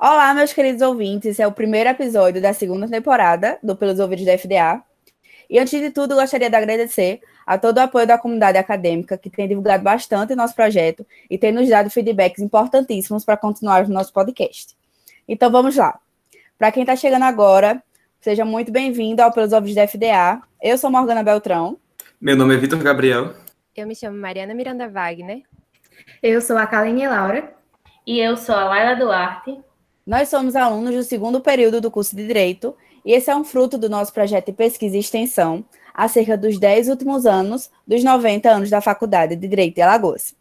Olá, meus queridos ouvintes. Esse é o primeiro episódio da segunda temporada do Pelos Ouvidos da FDA. E antes de tudo, gostaria de agradecer a todo o apoio da comunidade acadêmica que tem divulgado bastante o nosso projeto e tem nos dado feedbacks importantíssimos para continuar o nosso podcast. Então vamos lá. Para quem está chegando agora, seja muito bem-vindo ao Pelos Ouvidos da FDA. Eu sou Morgana Beltrão. Meu nome é Vitor Gabriel. Eu me chamo Mariana Miranda Wagner. Eu sou a Kaline Laura. E eu sou a Laila Duarte. Nós somos alunos do segundo período do curso de Direito e esse é um fruto do nosso projeto de pesquisa e extensão acerca dos 10 últimos anos dos 90 anos da Faculdade de Direito de Alagoas.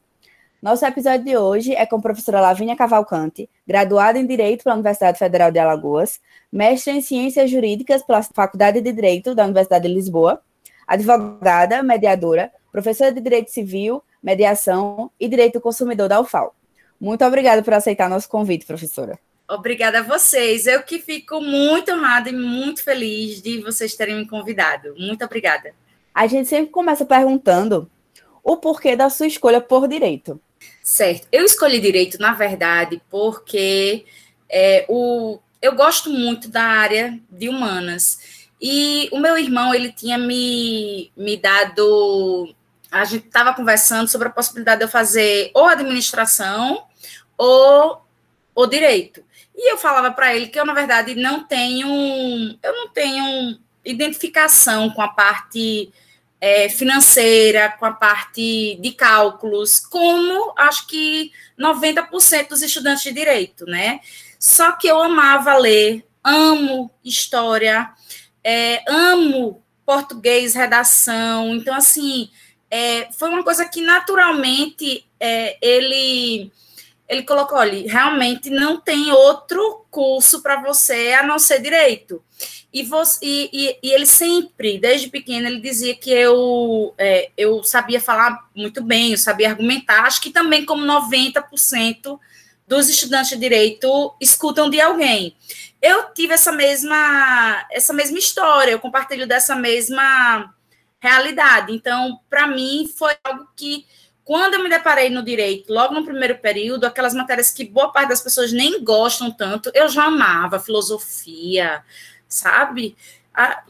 Nosso episódio de hoje é com a professora Lavínia Cavalcante, graduada em Direito pela Universidade Federal de Alagoas, mestre em Ciências Jurídicas pela Faculdade de Direito da Universidade de Lisboa, advogada, mediadora, professora de Direito Civil, Mediação e Direito do Consumidor da UFAL. Muito obrigada por aceitar nosso convite, professora. Obrigada a vocês. Eu que fico muito honrada e muito feliz de vocês terem me convidado. Muito obrigada. A gente sempre começa perguntando o porquê da sua escolha por direito. Certo. Eu escolhi direito, na verdade, porque é, o, eu gosto muito da área de humanas. E o meu irmão, ele tinha me, me dado. A gente estava conversando sobre a possibilidade de eu fazer ou administração ou, ou direito. E eu falava para ele que eu, na verdade, não tenho. Eu não tenho identificação com a parte é, financeira, com a parte de cálculos, como acho que 90% dos estudantes de direito, né? Só que eu amava ler, amo história, é, amo português, redação. Então, assim, é, foi uma coisa que naturalmente é, ele ele colocou: olha, realmente não tem outro curso para você a não ser direito. E, você, e, e, e, ele sempre, desde pequeno, ele dizia que eu, é, eu sabia falar muito bem, eu sabia argumentar. Acho que também, como 90% dos estudantes de direito escutam de alguém eu tive essa mesma essa mesma história, eu compartilho dessa mesma realidade. Então, para mim foi algo que quando eu me deparei no direito, logo no primeiro período, aquelas matérias que boa parte das pessoas nem gostam tanto, eu já amava filosofia, sabe?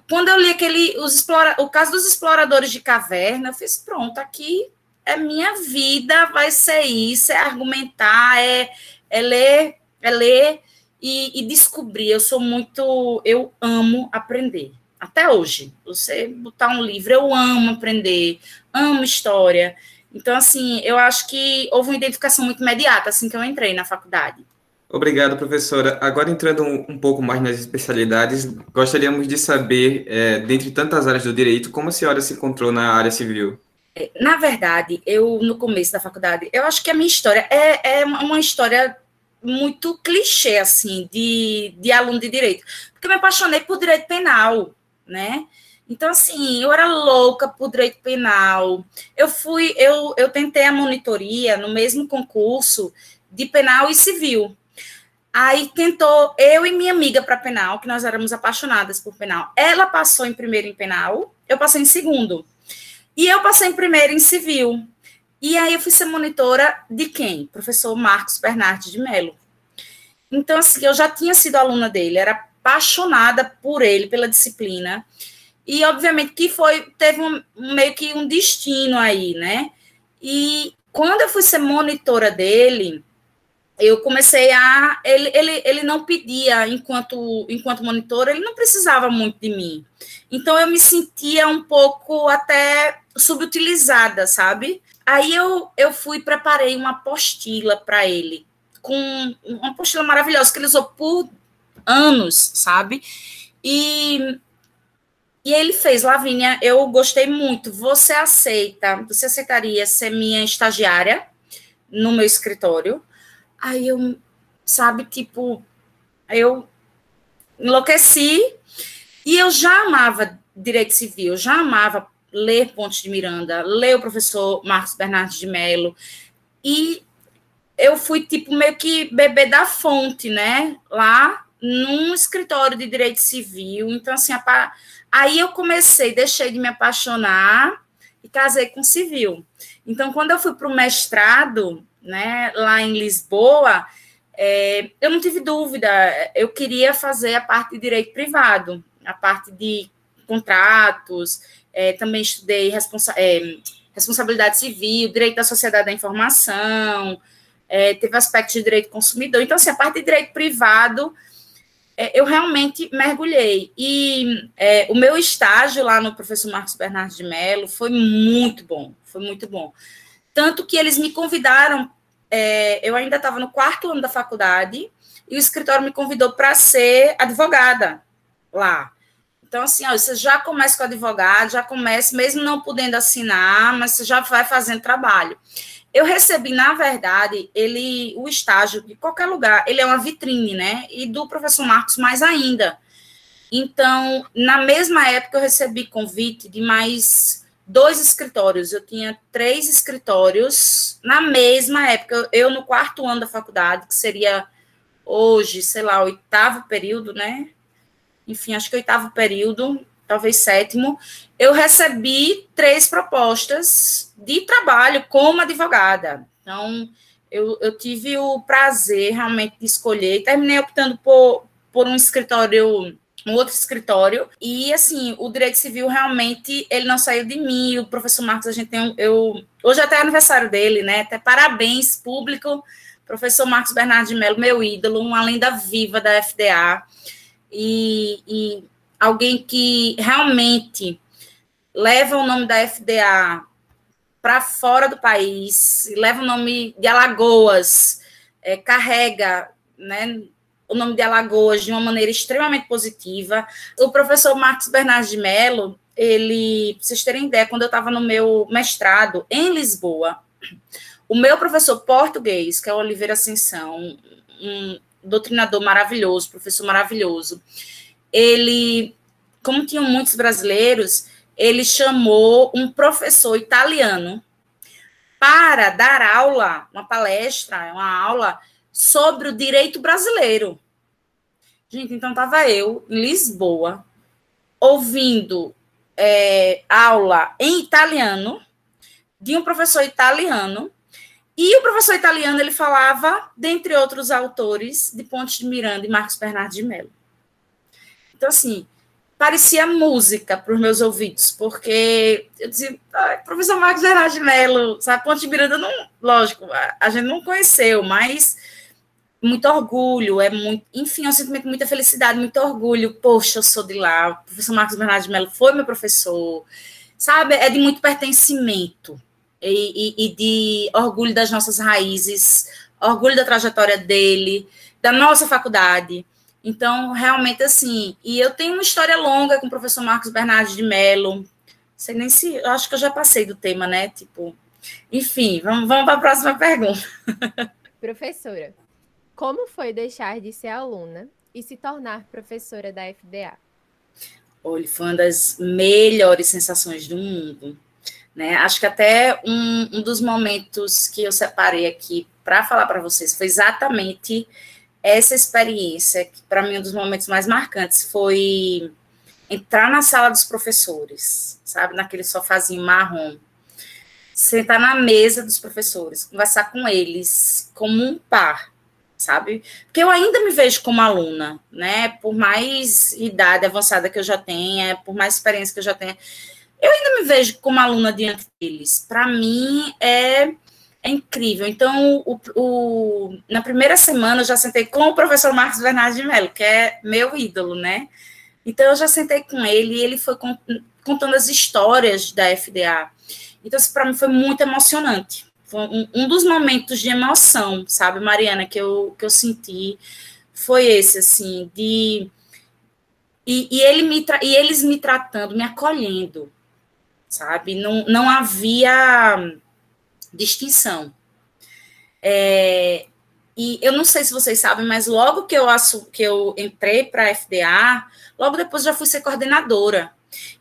Quando eu li aquele os explora, o caso dos exploradores de caverna, eu fiz pronto, aqui é minha vida, vai ser isso, é argumentar, é, é ler, é ler e, e descobrir. Eu sou muito. Eu amo aprender. Até hoje. Você botar um livro, eu amo aprender, amo história. Então, assim, eu acho que houve uma identificação muito imediata assim que eu entrei na faculdade. Obrigado, professora. Agora, entrando um, um pouco mais nas especialidades, gostaríamos de saber, é, dentre tantas áreas do direito, como a senhora se encontrou na área civil? É, na verdade, eu, no começo da faculdade, eu acho que a minha história é, é uma história muito clichê, assim, de, de aluno de direito. Porque eu me apaixonei por direito penal, né? Então, assim, eu era louca por direito penal. Eu fui, eu, eu tentei a monitoria no mesmo concurso de penal e civil. Aí tentou eu e minha amiga para penal, que nós éramos apaixonadas por penal. Ela passou em primeiro em penal, eu passei em segundo. E eu passei em primeiro em civil. E aí eu fui ser monitora de quem? Professor Marcos Bernardes de Mello. Então, assim, eu já tinha sido aluna dele, era apaixonada por ele, pela disciplina. E, obviamente, que foi, teve um, meio que um destino aí, né? E quando eu fui ser monitora dele, eu comecei a. Ele, ele, ele não pedia, enquanto, enquanto monitora, ele não precisava muito de mim. Então, eu me sentia um pouco até subutilizada, sabe? Aí eu, eu fui preparei uma apostila para ele, com uma apostila maravilhosa que ele usou por anos, sabe? E, e ele fez, Lavínia, eu gostei muito. Você aceita, você aceitaria ser minha estagiária no meu escritório? Aí eu, sabe, tipo, eu enlouqueci e eu já amava direito civil, já amava ler Pontes de Miranda, ler o professor Marcos Bernardes de Mello, e eu fui, tipo, meio que bebê da fonte, né, lá num escritório de direito civil, então, assim, a, aí eu comecei, deixei de me apaixonar e casei com civil. Então, quando eu fui para o mestrado, né, lá em Lisboa, é, eu não tive dúvida, eu queria fazer a parte de direito privado, a parte de contratos, é, também estudei responsa é, responsabilidade civil, direito da sociedade da informação, é, teve aspectos de direito consumidor. Então, assim, a parte de direito privado, eu realmente mergulhei. E é, o meu estágio lá no professor Marcos Bernardo de Mello foi muito bom, foi muito bom. Tanto que eles me convidaram, é, eu ainda estava no quarto ano da faculdade, e o escritório me convidou para ser advogada lá. Então, assim, ó, você já começa com advogado, já começa, mesmo não podendo assinar, mas você já vai fazendo trabalho. Eu recebi, na verdade, ele, o estágio de qualquer lugar, ele é uma vitrine, né? E do professor Marcos mais ainda. Então, na mesma época, eu recebi convite de mais dois escritórios. Eu tinha três escritórios na mesma época. Eu, no quarto ano da faculdade, que seria hoje, sei lá, oitavo período, né? Enfim, acho que oitavo período, talvez sétimo, eu recebi três propostas de trabalho como advogada. Então, eu, eu tive o prazer realmente de escolher, terminei optando por, por um escritório um outro escritório e assim o direito civil realmente ele não saiu de mim o professor Marcos a gente tem um, eu hoje até é aniversário dele né? Até parabéns público. Professor Marcos Bernardo de Mello meu ídolo uma lenda viva da FDA e, e alguém que realmente leva o nome da FDA para fora do país, leva o nome de Alagoas, é, carrega né, o nome de Alagoas de uma maneira extremamente positiva. O professor Marcos Bernardes de Mello, ele, vocês terem ideia, quando eu estava no meu mestrado em Lisboa, o meu professor português, que é o Oliveira Ascensão, um doutrinador maravilhoso, professor maravilhoso, ele, como tinham muitos brasileiros, ele chamou um professor italiano para dar aula, uma palestra, uma aula sobre o direito brasileiro. Gente, então estava eu em Lisboa, ouvindo é, aula em italiano de um professor italiano e o professor italiano ele falava, dentre outros autores, de Pontes de Miranda e Marcos Bernardo de Mello. Então, assim, parecia música para os meus ouvidos, porque eu dizia, professor Marcos Bernardo de Mello, sabe, Pontes de Miranda, não, lógico, a, a, gente não conheceu, mas muito orgulho, é muito, enfim, é um sentimento de muita felicidade, muito orgulho, poxa, eu sou de lá, o professor Marcos Bernardo Mello foi meu professor, sabe, é de muito pertencimento, e, e, e de orgulho das nossas raízes, orgulho da trajetória dele, da nossa faculdade. Então, realmente, assim, e eu tenho uma história longa com o professor Marcos Bernardes de Mello, sei nem se, eu acho que eu já passei do tema, né, tipo, enfim, vamos, vamos para a próxima pergunta. Professora, como foi deixar de ser aluna e se tornar professora da FDA? Olha, foi uma das melhores sensações do mundo. Né? Acho que até um, um dos momentos que eu separei aqui para falar para vocês foi exatamente essa experiência, que para mim um dos momentos mais marcantes foi entrar na sala dos professores, sabe, naquele sofazinho marrom, sentar na mesa dos professores, conversar com eles como um par, sabe? Porque eu ainda me vejo como aluna, né? Por mais idade avançada que eu já tenha, por mais experiência que eu já tenha, eu ainda me vejo como aluna diante deles. Para mim é, é, incrível. Então, o, o, na primeira semana eu já sentei com o professor Marcos Bernardo de Mello, que é meu ídolo, né? Então, eu já sentei com ele e ele foi contando as histórias da FDA. Então, isso para mim foi muito emocionante. Foi um, um, dos momentos de emoção, sabe, Mariana, que eu, que eu senti foi esse, assim, de. E, e, ele me e eles me tratando, me acolhendo, sabe? Não, não havia distinção. É, e eu não sei se vocês sabem, mas logo que eu, que eu entrei para a FDA, logo depois já fui ser coordenadora.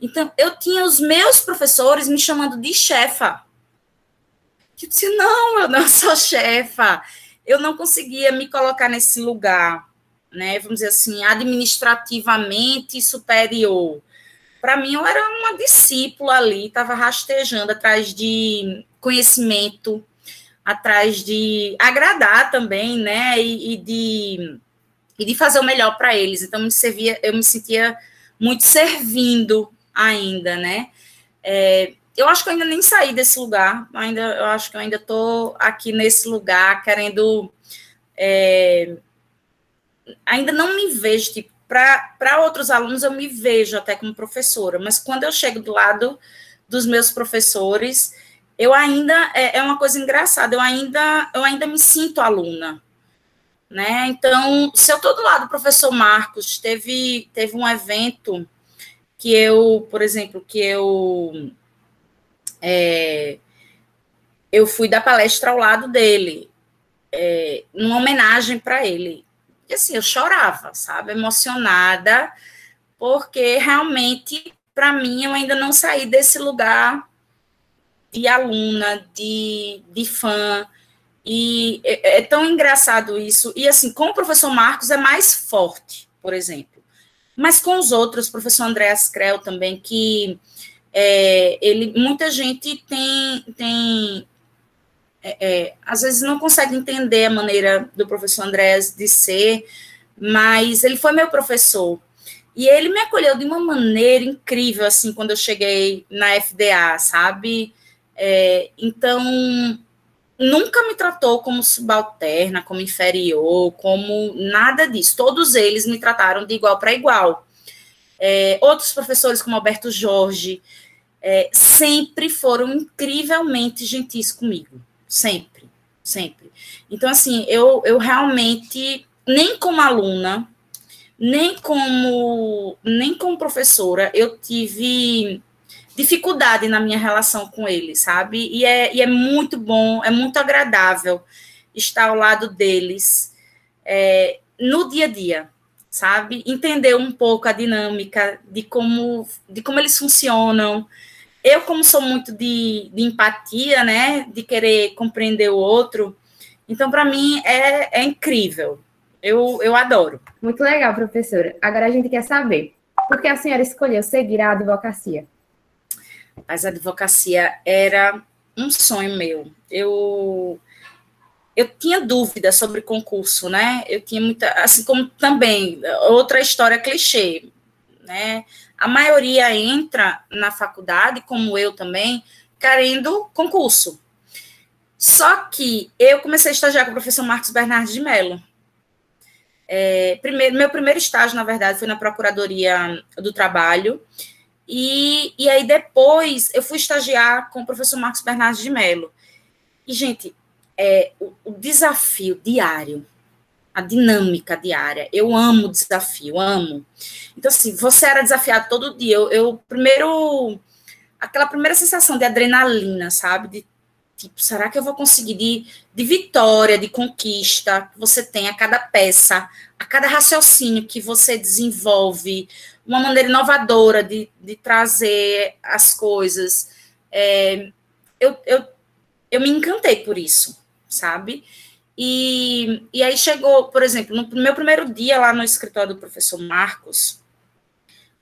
Então, eu tinha os meus professores me chamando de chefa. Eu disse, não, eu não sou chefa. Eu não conseguia me colocar nesse lugar, né? Vamos dizer assim, administrativamente superior para mim eu era uma discípula ali, estava rastejando atrás de conhecimento, atrás de agradar também, né? E, e de, e de fazer o melhor para eles. Então, me servia, eu me sentia muito servindo ainda, né? É, eu acho que eu ainda nem saí desse lugar, ainda eu acho que eu ainda estou aqui nesse lugar querendo. É, ainda não me vejo, tipo, para outros alunos eu me vejo até como professora, mas quando eu chego do lado dos meus professores, eu ainda é, é uma coisa engraçada, eu ainda eu ainda me sinto aluna, né? Então, se eu estou do lado do professor Marcos, teve teve um evento que eu, por exemplo, que eu é, eu fui dar palestra ao lado dele, é, uma homenagem para ele. E assim, eu chorava, sabe, emocionada, porque realmente, para mim, eu ainda não saí desse lugar de aluna, de, de fã, e é, é tão engraçado isso. E assim, com o professor Marcos é mais forte, por exemplo. Mas com os outros, o professor Andréas Creu também, que é, ele, muita gente tem, tem é, é, às vezes não consegue entender a maneira do professor Andrés de ser, mas ele foi meu professor. E ele me acolheu de uma maneira incrível, assim, quando eu cheguei na FDA, sabe? É, então, nunca me tratou como subalterna, como inferior, como nada disso. Todos eles me trataram de igual para igual. É, outros professores, como Alberto Jorge, é, sempre foram incrivelmente gentis comigo. Sempre, sempre. Então, assim, eu, eu realmente, nem como aluna, nem como, nem como professora, eu tive dificuldade na minha relação com ele, sabe? E é, e é muito bom, é muito agradável estar ao lado deles é, no dia a dia, sabe? Entender um pouco a dinâmica de como, de como eles funcionam, eu, como sou muito de, de empatia, né, de querer compreender o outro, então, para mim, é, é incrível. Eu, eu adoro. Muito legal, professora. Agora a gente quer saber, por que a senhora escolheu seguir a advocacia? Mas a advocacia era um sonho meu. Eu eu tinha dúvida sobre concurso, né? Eu tinha muita, assim como também outra história clichê, né? A maioria entra na faculdade, como eu também, querendo concurso. Só que eu comecei a estagiar com o professor Marcos Bernardes de Mello. É, primeiro, meu primeiro estágio, na verdade, foi na Procuradoria do Trabalho. E, e aí depois eu fui estagiar com o professor Marcos Bernardes de Mello. E, gente, é, o, o desafio diário a dinâmica diária. Eu amo desafio, amo. Então, assim, você era desafiado todo dia. Eu, eu primeiro, aquela primeira sensação de adrenalina, sabe? De tipo, será que eu vou conseguir de, de vitória, de conquista que você tem a cada peça, a cada raciocínio que você desenvolve, uma maneira inovadora de, de trazer as coisas. É, eu, eu, eu me encantei por isso, sabe? E, e aí chegou, por exemplo, no meu primeiro dia lá no escritório do professor Marcos,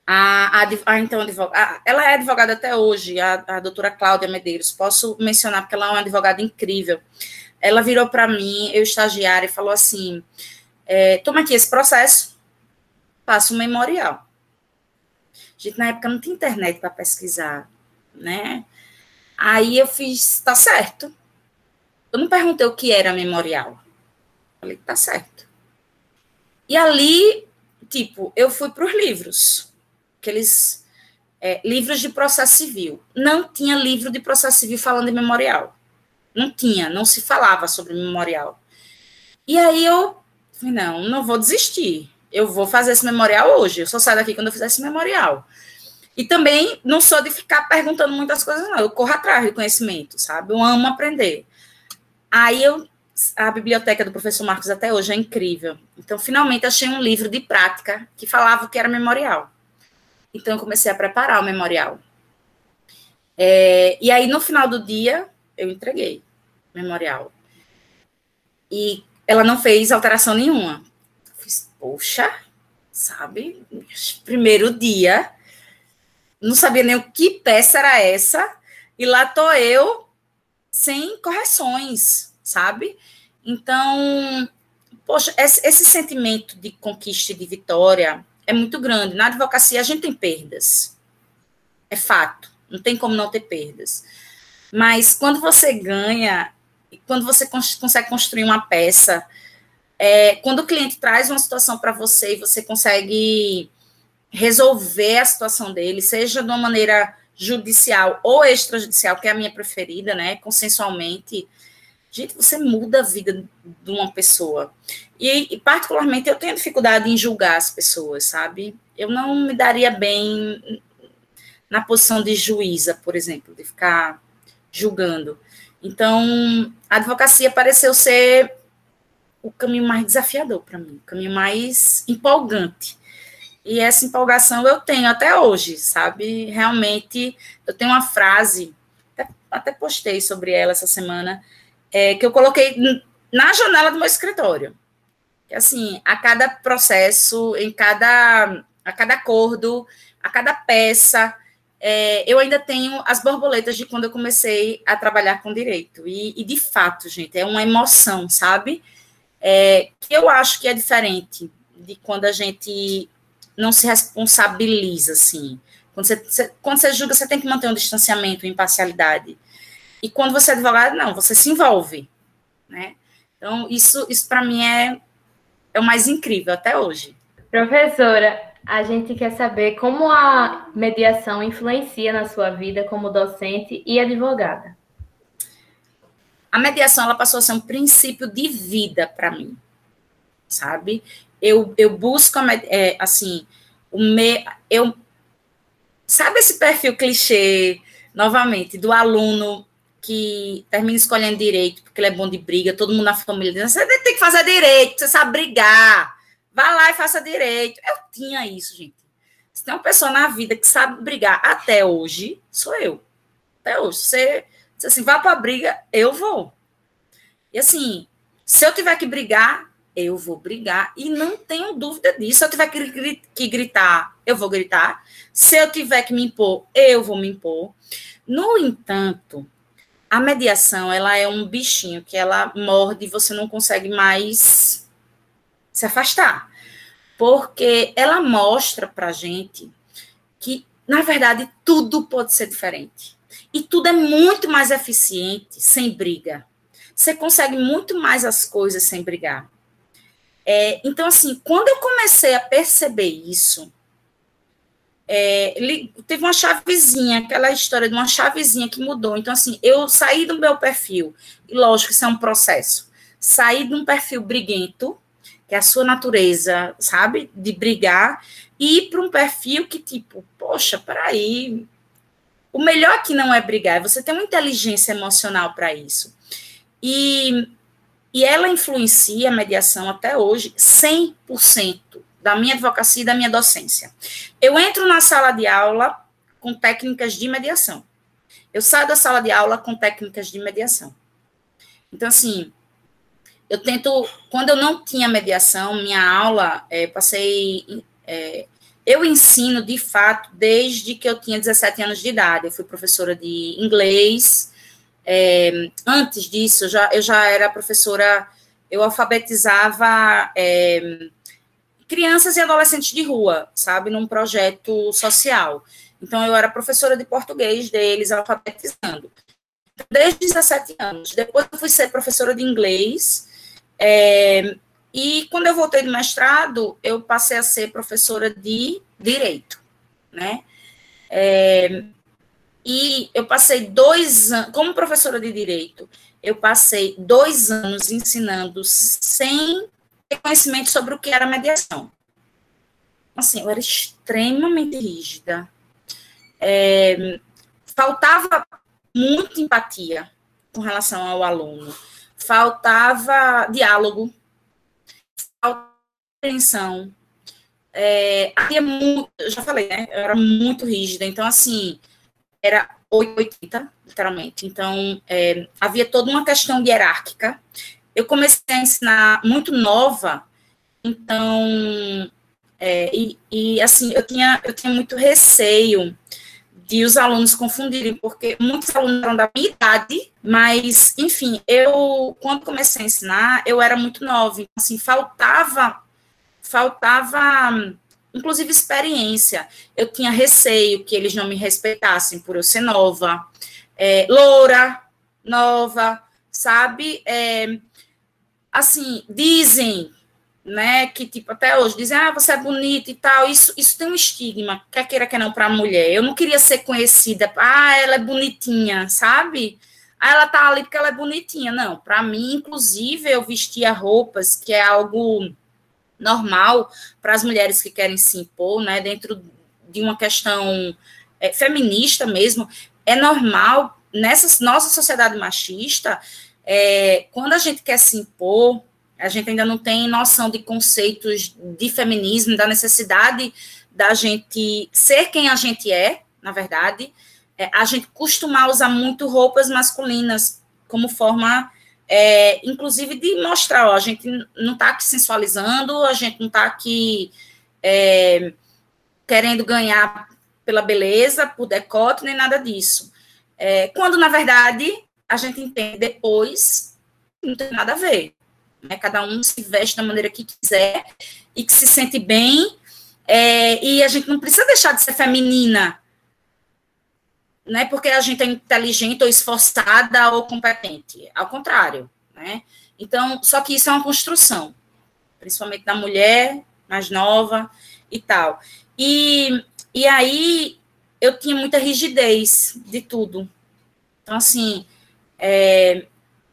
a, a, a então advogada, ela é advogada até hoje, a, a doutora Cláudia Medeiros, posso mencionar porque ela é uma advogada incrível. Ela virou para mim, eu estagiária, e falou assim: é, toma aqui esse processo, passa um memorial. Gente, na época não tinha internet para pesquisar, né? Aí eu fiz, tá certo. Eu não perguntei o que era memorial. Falei, tá certo. E ali, tipo, eu fui para os livros, aqueles é, livros de processo civil. Não tinha livro de processo civil falando de memorial. Não tinha, não se falava sobre memorial. E aí eu falei, não, não vou desistir. Eu vou fazer esse memorial hoje. Eu só saio daqui quando eu fizer esse memorial. E também não sou de ficar perguntando muitas coisas, não. Eu corro atrás de conhecimento, sabe? Eu amo aprender. Aí eu, a biblioteca do professor Marcos até hoje é incrível. Então, finalmente achei um livro de prática que falava o que era memorial. Então, eu comecei a preparar o memorial. É, e aí, no final do dia, eu entreguei o memorial. E ela não fez alteração nenhuma. Eu fiz, poxa, sabe? Primeiro dia, não sabia nem o que peça era essa, e lá tô eu sem correções, sabe? Então, poxa, esse, esse sentimento de conquista e de vitória é muito grande. Na advocacia, a gente tem perdas. É fato. Não tem como não ter perdas. Mas quando você ganha, quando você cons consegue construir uma peça, é, quando o cliente traz uma situação para você e você consegue resolver a situação dele, seja de uma maneira judicial ou extrajudicial, que é a minha preferida, né, consensualmente, gente, você muda a vida de uma pessoa. E, e, particularmente, eu tenho dificuldade em julgar as pessoas, sabe? Eu não me daria bem na posição de juíza, por exemplo, de ficar julgando. Então, a advocacia pareceu ser o caminho mais desafiador para mim, o caminho mais empolgante. E essa empolgação eu tenho até hoje, sabe? Realmente, eu tenho uma frase, até, até postei sobre ela essa semana, é, que eu coloquei na janela do meu escritório. Que, assim, a cada processo, em cada, a cada acordo, a cada peça, é, eu ainda tenho as borboletas de quando eu comecei a trabalhar com direito. E, e de fato, gente, é uma emoção, sabe? É, que eu acho que é diferente de quando a gente não se responsabiliza, assim. Quando você, você, quando você julga, você tem que manter um distanciamento, imparcialidade. E quando você é advogado, não, você se envolve, né? Então, isso, isso para mim é, é o mais incrível até hoje. Professora, a gente quer saber como a mediação influencia na sua vida como docente e advogada. A mediação, ela passou a ser um princípio de vida para mim, sabe? eu, eu busco, é, assim, o me, eu, sabe esse perfil clichê, novamente, do aluno que termina escolhendo direito porque ele é bom de briga, todo mundo na família diz, você tem que fazer direito, você sabe brigar, vá lá e faça direito. Eu tinha isso, gente. Se tem uma pessoa na vida que sabe brigar até hoje, sou eu. Até hoje. Você, você assim, vá para a briga, eu vou. E assim, se eu tiver que brigar, eu vou brigar e não tenho dúvida disso. Se eu tiver que gritar, eu vou gritar. Se eu tiver que me impor, eu vou me impor. No entanto, a mediação, ela é um bichinho que ela morde e você não consegue mais se afastar. Porque ela mostra pra gente que, na verdade, tudo pode ser diferente. E tudo é muito mais eficiente sem briga. Você consegue muito mais as coisas sem brigar. É, então, assim, quando eu comecei a perceber isso, é, teve uma chavezinha, aquela história de uma chavezinha que mudou. Então, assim, eu saí do meu perfil, e lógico, isso é um processo, saí de um perfil briguento, que é a sua natureza, sabe, de brigar, e ir para um perfil que, tipo, poxa, peraí, o melhor aqui não é brigar, é você tem uma inteligência emocional para isso. E e ela influencia a mediação até hoje 100% da minha advocacia e da minha docência. Eu entro na sala de aula com técnicas de mediação. Eu saio da sala de aula com técnicas de mediação. Então, assim, eu tento, quando eu não tinha mediação, minha aula, é, passei. É, eu ensino, de fato, desde que eu tinha 17 anos de idade. Eu fui professora de inglês, é, antes disso, eu já, eu já era professora, eu alfabetizava é, crianças e adolescentes de rua, sabe, num projeto social. Então, eu era professora de português deles, alfabetizando. Desde 17 anos. Depois, eu fui ser professora de inglês. É, e quando eu voltei do mestrado, eu passei a ser professora de direito, né? É, e eu passei dois anos, como professora de direito, eu passei dois anos ensinando sem ter conhecimento sobre o que era mediação. Assim, eu era extremamente rígida. É, faltava muita empatia com relação ao aluno. Faltava diálogo, faltava atenção. É, muito, eu já falei, né? Eu era muito rígida. Então, assim, era 880, literalmente. Então, é, havia toda uma questão hierárquica. Eu comecei a ensinar muito nova, então, é, e, e, assim, eu tinha, eu tinha muito receio de os alunos confundirem, porque muitos alunos eram da minha idade, mas, enfim, eu, quando comecei a ensinar, eu era muito nova, então, assim, faltava, faltava, inclusive, experiência. Eu tinha receio que eles não me respeitassem por eu ser nova, é, loura, nova, sabe? É, assim, dizem né, que tipo até hoje dizem, ah, você é bonita e tal, isso, isso tem um estigma, quer queira que não para a mulher. Eu não queria ser conhecida, ah, ela é bonitinha, sabe? Ah, ela tá ali porque ela é bonitinha. Não, para mim, inclusive, eu vestia roupas que é algo normal para as mulheres que querem se impor, né, dentro de uma questão é, feminista mesmo, é normal nessa nossa sociedade machista, é, quando a gente quer se impor, a gente ainda não tem noção de conceitos de feminismo, da necessidade da gente ser quem a gente é, na verdade. É, a gente costuma usar muito roupas masculinas como forma, é, inclusive, de mostrar, ó, a gente não está aqui sensualizando, a gente não está aqui é, querendo ganhar pela beleza, por decote, nem nada disso. É, quando, na verdade, a gente entende depois, não tem nada a ver né? Cada um se veste da maneira que quiser e que se sente bem. É, e a gente não precisa deixar de ser feminina, né? Porque a gente é inteligente ou esforçada ou competente. Ao contrário, né? Então, só que isso é uma construção, principalmente da mulher mais nova e tal. E, e aí eu tinha muita rigidez de tudo. Então, assim, é,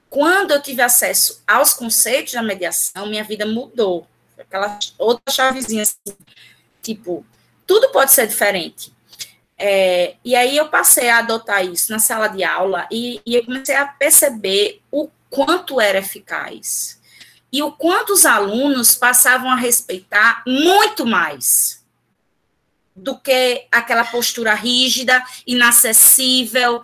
quando eu tive acesso aos conceitos da mediação, minha vida mudou. Aquela outra chavezinha assim, tipo, tudo pode ser diferente. É, e aí eu passei a adotar isso na sala de aula e, e eu comecei a perceber o quanto era eficaz. E o quanto os alunos passavam a respeitar muito mais do que aquela postura rígida, inacessível,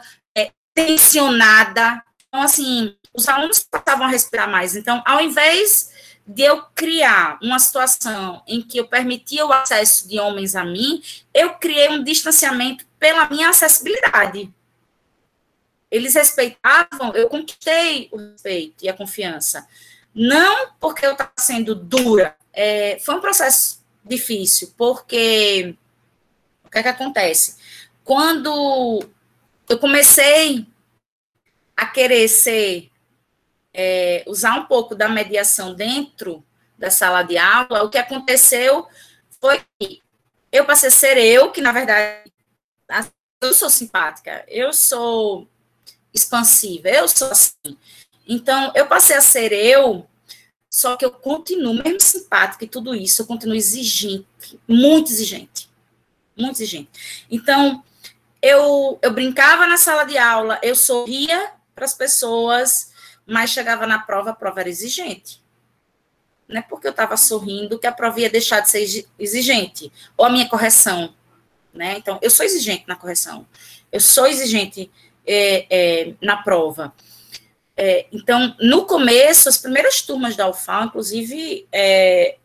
tensionada. Então, assim, os alunos passavam a respirar mais. Então, ao invés de eu criar uma situação em que eu permitia o acesso de homens a mim, eu criei um distanciamento pela minha acessibilidade. Eles respeitavam, eu conquistei o respeito e a confiança. Não porque eu estava sendo dura, é, foi um processo difícil, porque o que é que acontece? Quando eu comecei a querer ser é, usar um pouco da mediação dentro da sala de aula, o que aconteceu foi que eu passei a ser eu, que na verdade eu sou simpática, eu sou expansiva, eu sou assim. Então, eu passei a ser eu, só que eu continuo, mesmo simpática e tudo isso, eu continuo exigente, muito exigente, muito exigente. Então, eu, eu brincava na sala de aula, eu sorria para as pessoas, mas chegava na prova, a prova era exigente. Não é porque eu estava sorrindo que a prova ia deixar de ser exigente, ou a minha correção. Né? Então, eu sou exigente na correção, eu sou exigente é, é, na prova. É, então, no começo, as primeiras turmas da UFAL, inclusive, é,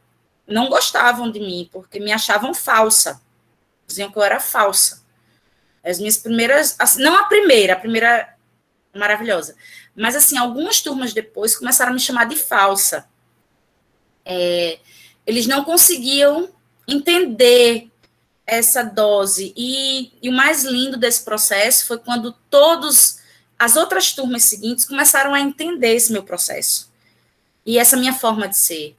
não gostavam de mim, porque me achavam falsa. Diziam que eu era falsa. As minhas primeiras, não a primeira, a primeira maravilhosa, mas, assim, algumas turmas depois começaram a me chamar de falsa. É, eles não conseguiam entender essa dose. E, e, o mais lindo desse processo foi quando todos as outras turmas seguintes começaram a entender esse meu processo e essa minha forma de ser.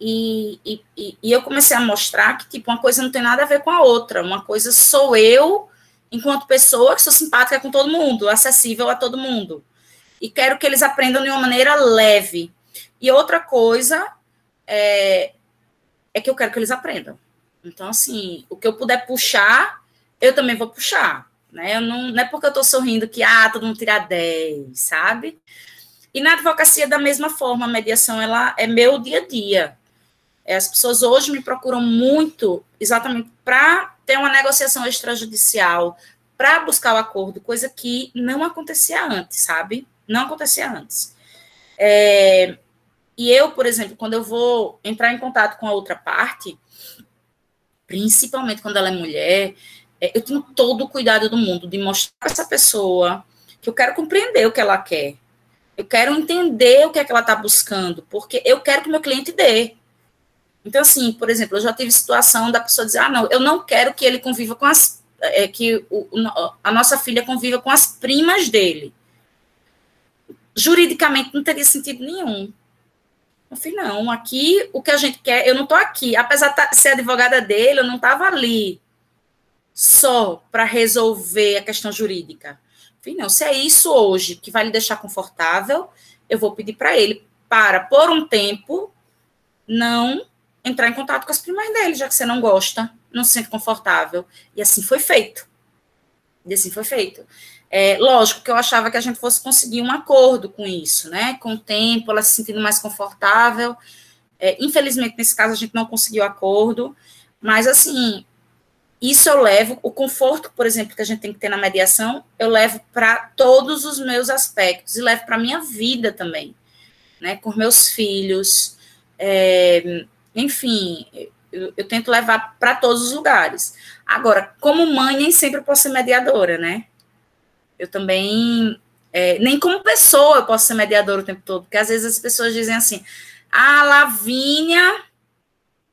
E, e, e eu comecei a mostrar que tipo uma coisa não tem nada a ver com a outra. Uma coisa sou eu enquanto pessoa que sou simpática com todo mundo, acessível a todo mundo e quero que eles aprendam de uma maneira leve. E outra coisa é, é que eu quero que eles aprendam. Então, assim, o que eu puder puxar, eu também vou puxar. Né? Eu não, não é porque eu estou sorrindo que, ah, todo mundo tira 10, sabe? E na advocacia, da mesma forma, a mediação ela é meu dia a dia. É, as pessoas hoje me procuram muito exatamente para ter uma negociação extrajudicial, para buscar o acordo, coisa que não acontecia antes, sabe? Não acontecia antes. É, e eu, por exemplo, quando eu vou entrar em contato com a outra parte, principalmente quando ela é mulher, é, eu tenho todo o cuidado do mundo de mostrar para essa pessoa que eu quero compreender o que ela quer. Eu quero entender o que é que ela está buscando, porque eu quero que meu cliente dê. Então, assim, por exemplo, eu já tive situação da pessoa dizer, ah, não, eu não quero que ele conviva com as. É, que o, a nossa filha conviva com as primas dele. Juridicamente não teria sentido nenhum. Eu falei, não, aqui o que a gente quer, eu não estou aqui. Apesar de ser advogada dele, eu não estava ali só para resolver a questão jurídica. Eu falei, não, se é isso hoje que vai lhe deixar confortável, eu vou pedir para ele para, por um tempo, não entrar em contato com as primas dele, já que você não gosta, não se sente confortável. E assim foi feito. E assim foi feito. É, lógico que eu achava que a gente fosse conseguir um acordo com isso, né? Com o tempo, ela se sentindo mais confortável. É, infelizmente, nesse caso, a gente não conseguiu acordo, mas assim, isso eu levo, o conforto, por exemplo, que a gente tem que ter na mediação, eu levo para todos os meus aspectos e levo para a minha vida também, né? Com meus filhos, é, enfim, eu, eu, tento levar para todos os lugares. Agora, como mãe, nem sempre eu posso ser mediadora, né? eu também, é, nem como pessoa eu posso ser mediadora o tempo todo, porque às vezes as pessoas dizem assim, a Lavínia,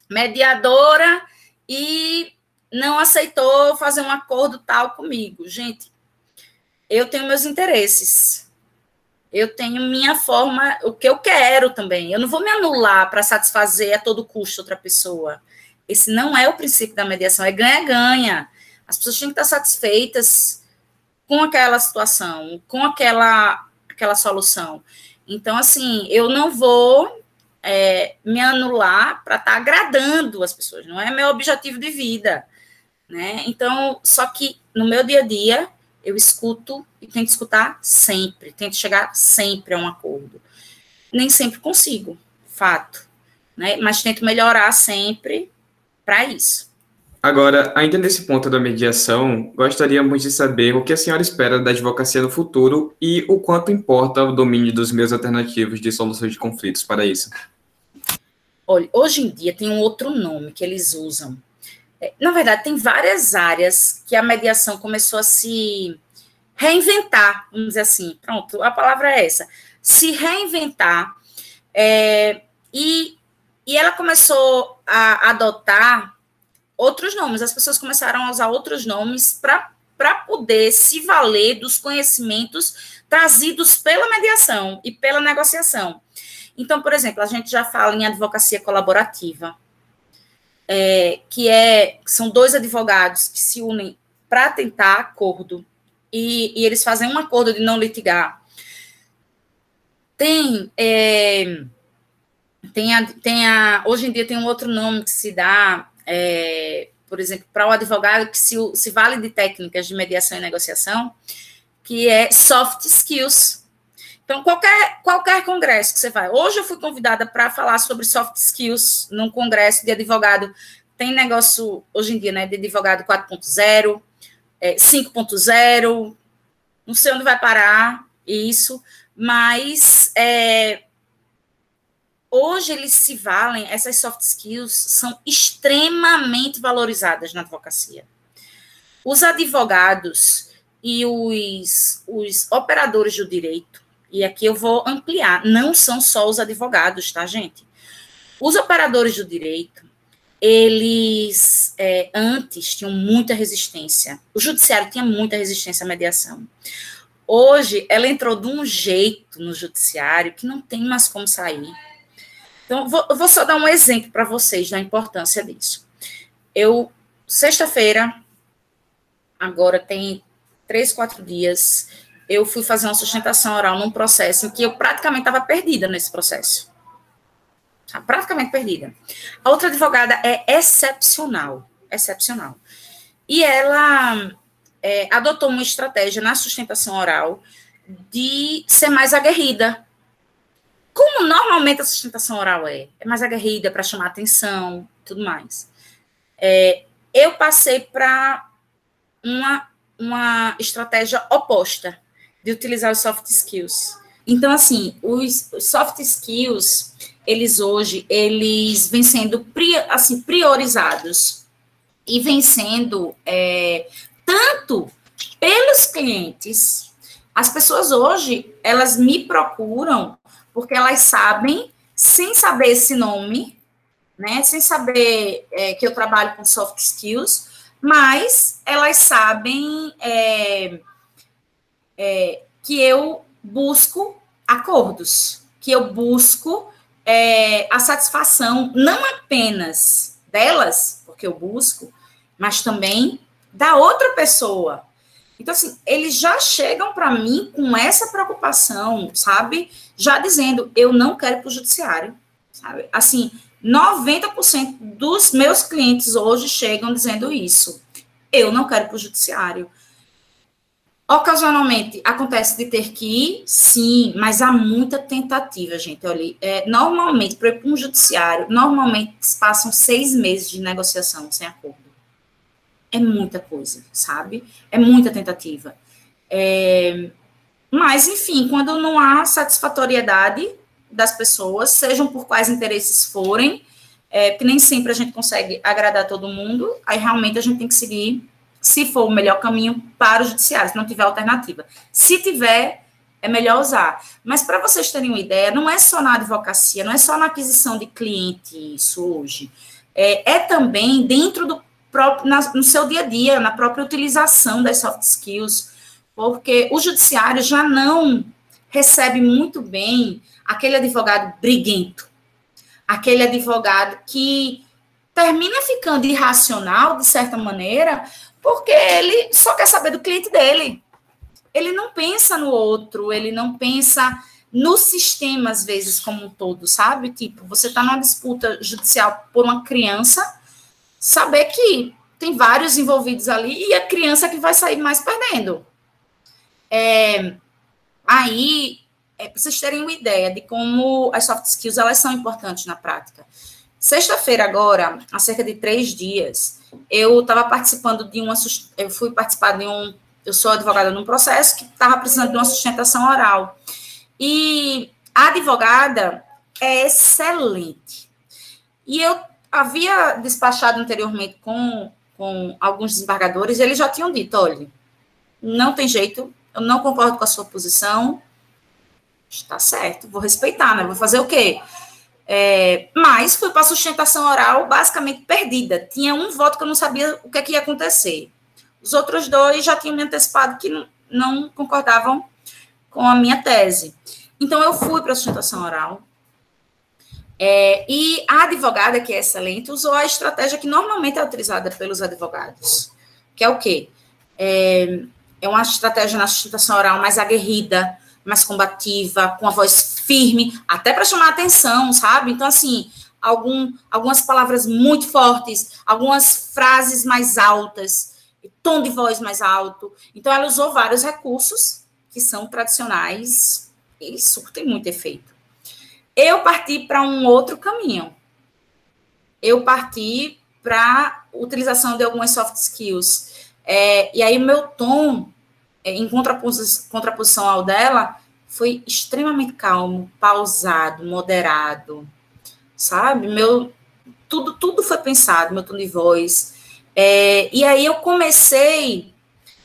mediadora, e não aceitou fazer um acordo tal comigo. Gente, eu tenho meus interesses. Eu tenho minha forma, o que eu quero também. Eu não vou me anular para satisfazer a todo custo outra pessoa. Esse não é o princípio da mediação, é ganha-ganha. As pessoas têm que estar satisfeitas com aquela situação, com aquela, aquela solução. Então, assim, eu não vou é, me anular para estar tá agradando as pessoas, não é meu objetivo de vida. Né? Então, só que no meu dia a dia, eu escuto e tento escutar sempre, tento chegar sempre a um acordo. Nem sempre consigo, fato, né? mas tento melhorar sempre para isso. Agora, ainda nesse ponto da mediação, gostaríamos de saber o que a senhora espera da advocacia no futuro e o quanto importa o domínio dos meios alternativos de solução de conflitos para isso. Olha, hoje em dia tem um outro nome que eles usam. É, na verdade, tem várias áreas que a mediação começou a se reinventar, vamos dizer assim. Pronto, a palavra é essa. Se reinventar. É, e, e ela começou a adotar outros nomes. As pessoas começaram a usar outros nomes para poder se valer dos conhecimentos trazidos pela mediação e pela negociação. Então, por exemplo, a gente já fala em advocacia colaborativa, é, que é são dois advogados que se unem para tentar acordo e, e, eles fazem um acordo de não litigar. Tem é, tem, a, tem a, hoje em dia tem um outro nome que se dá é, por exemplo, para o advogado que se, se vale de técnicas de mediação e negociação, que é soft skills. Então, qualquer, qualquer congresso que você vai. Hoje eu fui convidada para falar sobre soft skills num congresso de advogado. Tem negócio hoje em dia, né, de advogado 4.0, é, 5.0, não sei onde vai parar isso, mas é, hoje eles se valem, essas soft skills são extremamente valorizadas na advocacia. Os advogados e os, os operadores do direito, e aqui eu vou ampliar, não são só os advogados, tá, gente? Os operadores do direito, eles é, antes tinham muita resistência. O judiciário tinha muita resistência à mediação. Hoje, ela entrou de um jeito no judiciário que não tem mais como sair. Então, vou, vou só dar um exemplo para vocês da importância disso. Eu, sexta-feira, agora tem três, quatro dias, eu fui fazer uma sustentação oral num processo em que eu praticamente estava perdida nesse processo. Tá? Praticamente perdida. A outra advogada é excepcional, excepcional. E ela é, adotou uma estratégia na sustentação oral de ser mais aguerrida, como normalmente a sustentação oral é, é mais aguerrida para chamar atenção, tudo mais. É, eu passei para uma, uma estratégia oposta de utilizar os soft skills. Então, assim, os, soft skills, eles hoje, eles vêm sendo assim, priorizados e vem sendo é, tanto pelos clientes. As pessoas hoje, elas me procuram porque elas sabem, sem saber esse nome, né, sem saber é, que eu trabalho com soft skills, mas elas sabem é, é, que eu busco acordos, que eu busco é, a satisfação não apenas delas, porque eu busco, mas também da outra pessoa. Então, assim, eles já chegam para mim com essa preocupação, sabe? Já dizendo, eu não quero para o judiciário, sabe? Assim, 90% dos meus clientes hoje chegam dizendo isso. Eu não quero para o judiciário. Ocasionalmente acontece de ter que ir, sim, mas há muita tentativa, gente. Olha, é, normalmente, para um judiciário, normalmente passam seis meses de negociação sem acordo. É muita coisa, sabe? É muita tentativa. É, mas, enfim, quando não há satisfatoriedade das pessoas, sejam por quais interesses forem, é, porque nem sempre a gente consegue agradar todo mundo, aí realmente a gente tem que seguir se for o melhor caminho para o judiciário, se não tiver alternativa. Se tiver, é melhor usar. Mas para vocês terem uma ideia, não é só na advocacia, não é só na aquisição de cliente isso hoje. É, é também dentro do próprio, na, no seu dia a dia, na própria utilização das soft skills, porque o judiciário já não recebe muito bem aquele advogado briguento, aquele advogado que termina ficando irracional, de certa maneira, porque ele só quer saber do cliente dele. Ele não pensa no outro, ele não pensa no sistema, às vezes, como um todo, sabe? Tipo, você está numa disputa judicial por uma criança, saber que tem vários envolvidos ali e a criança que vai sair mais perdendo. É, aí, é, para vocês terem uma ideia de como as soft skills elas são importantes na prática. Sexta-feira, agora, há cerca de três dias, eu estava participando de uma. Eu fui participar de um. Eu sou advogada num processo que estava precisando de uma sustentação oral. E a advogada é excelente. E eu havia despachado anteriormente com, com alguns desembargadores, e eles já tinham dito: olha, não tem jeito, eu não concordo com a sua posição. Está certo, vou respeitar, né? Vou fazer o quê? É, mas fui para sustentação oral basicamente perdida. Tinha um voto que eu não sabia o que, é que ia acontecer. Os outros dois já tinham me antecipado que não, não concordavam com a minha tese. Então, eu fui para a sustentação oral. É, e a advogada, que é excelente, usou a estratégia que normalmente é utilizada pelos advogados, que é o quê? É, é uma estratégia na sustentação oral mais aguerrida, mais combativa, com a voz firme, até para chamar atenção, sabe? Então, assim, algum, algumas palavras muito fortes, algumas frases mais altas, tom de voz mais alto. Então, ela usou vários recursos que são tradicionais e surtem muito efeito. Eu parti para um outro caminho. Eu parti para utilização de algumas soft skills. É, e aí, meu tom é, em contraposição ao dela, foi extremamente calmo, pausado, moderado, sabe? Meu, tudo, tudo foi pensado, meu tom de voz. É, e aí eu comecei,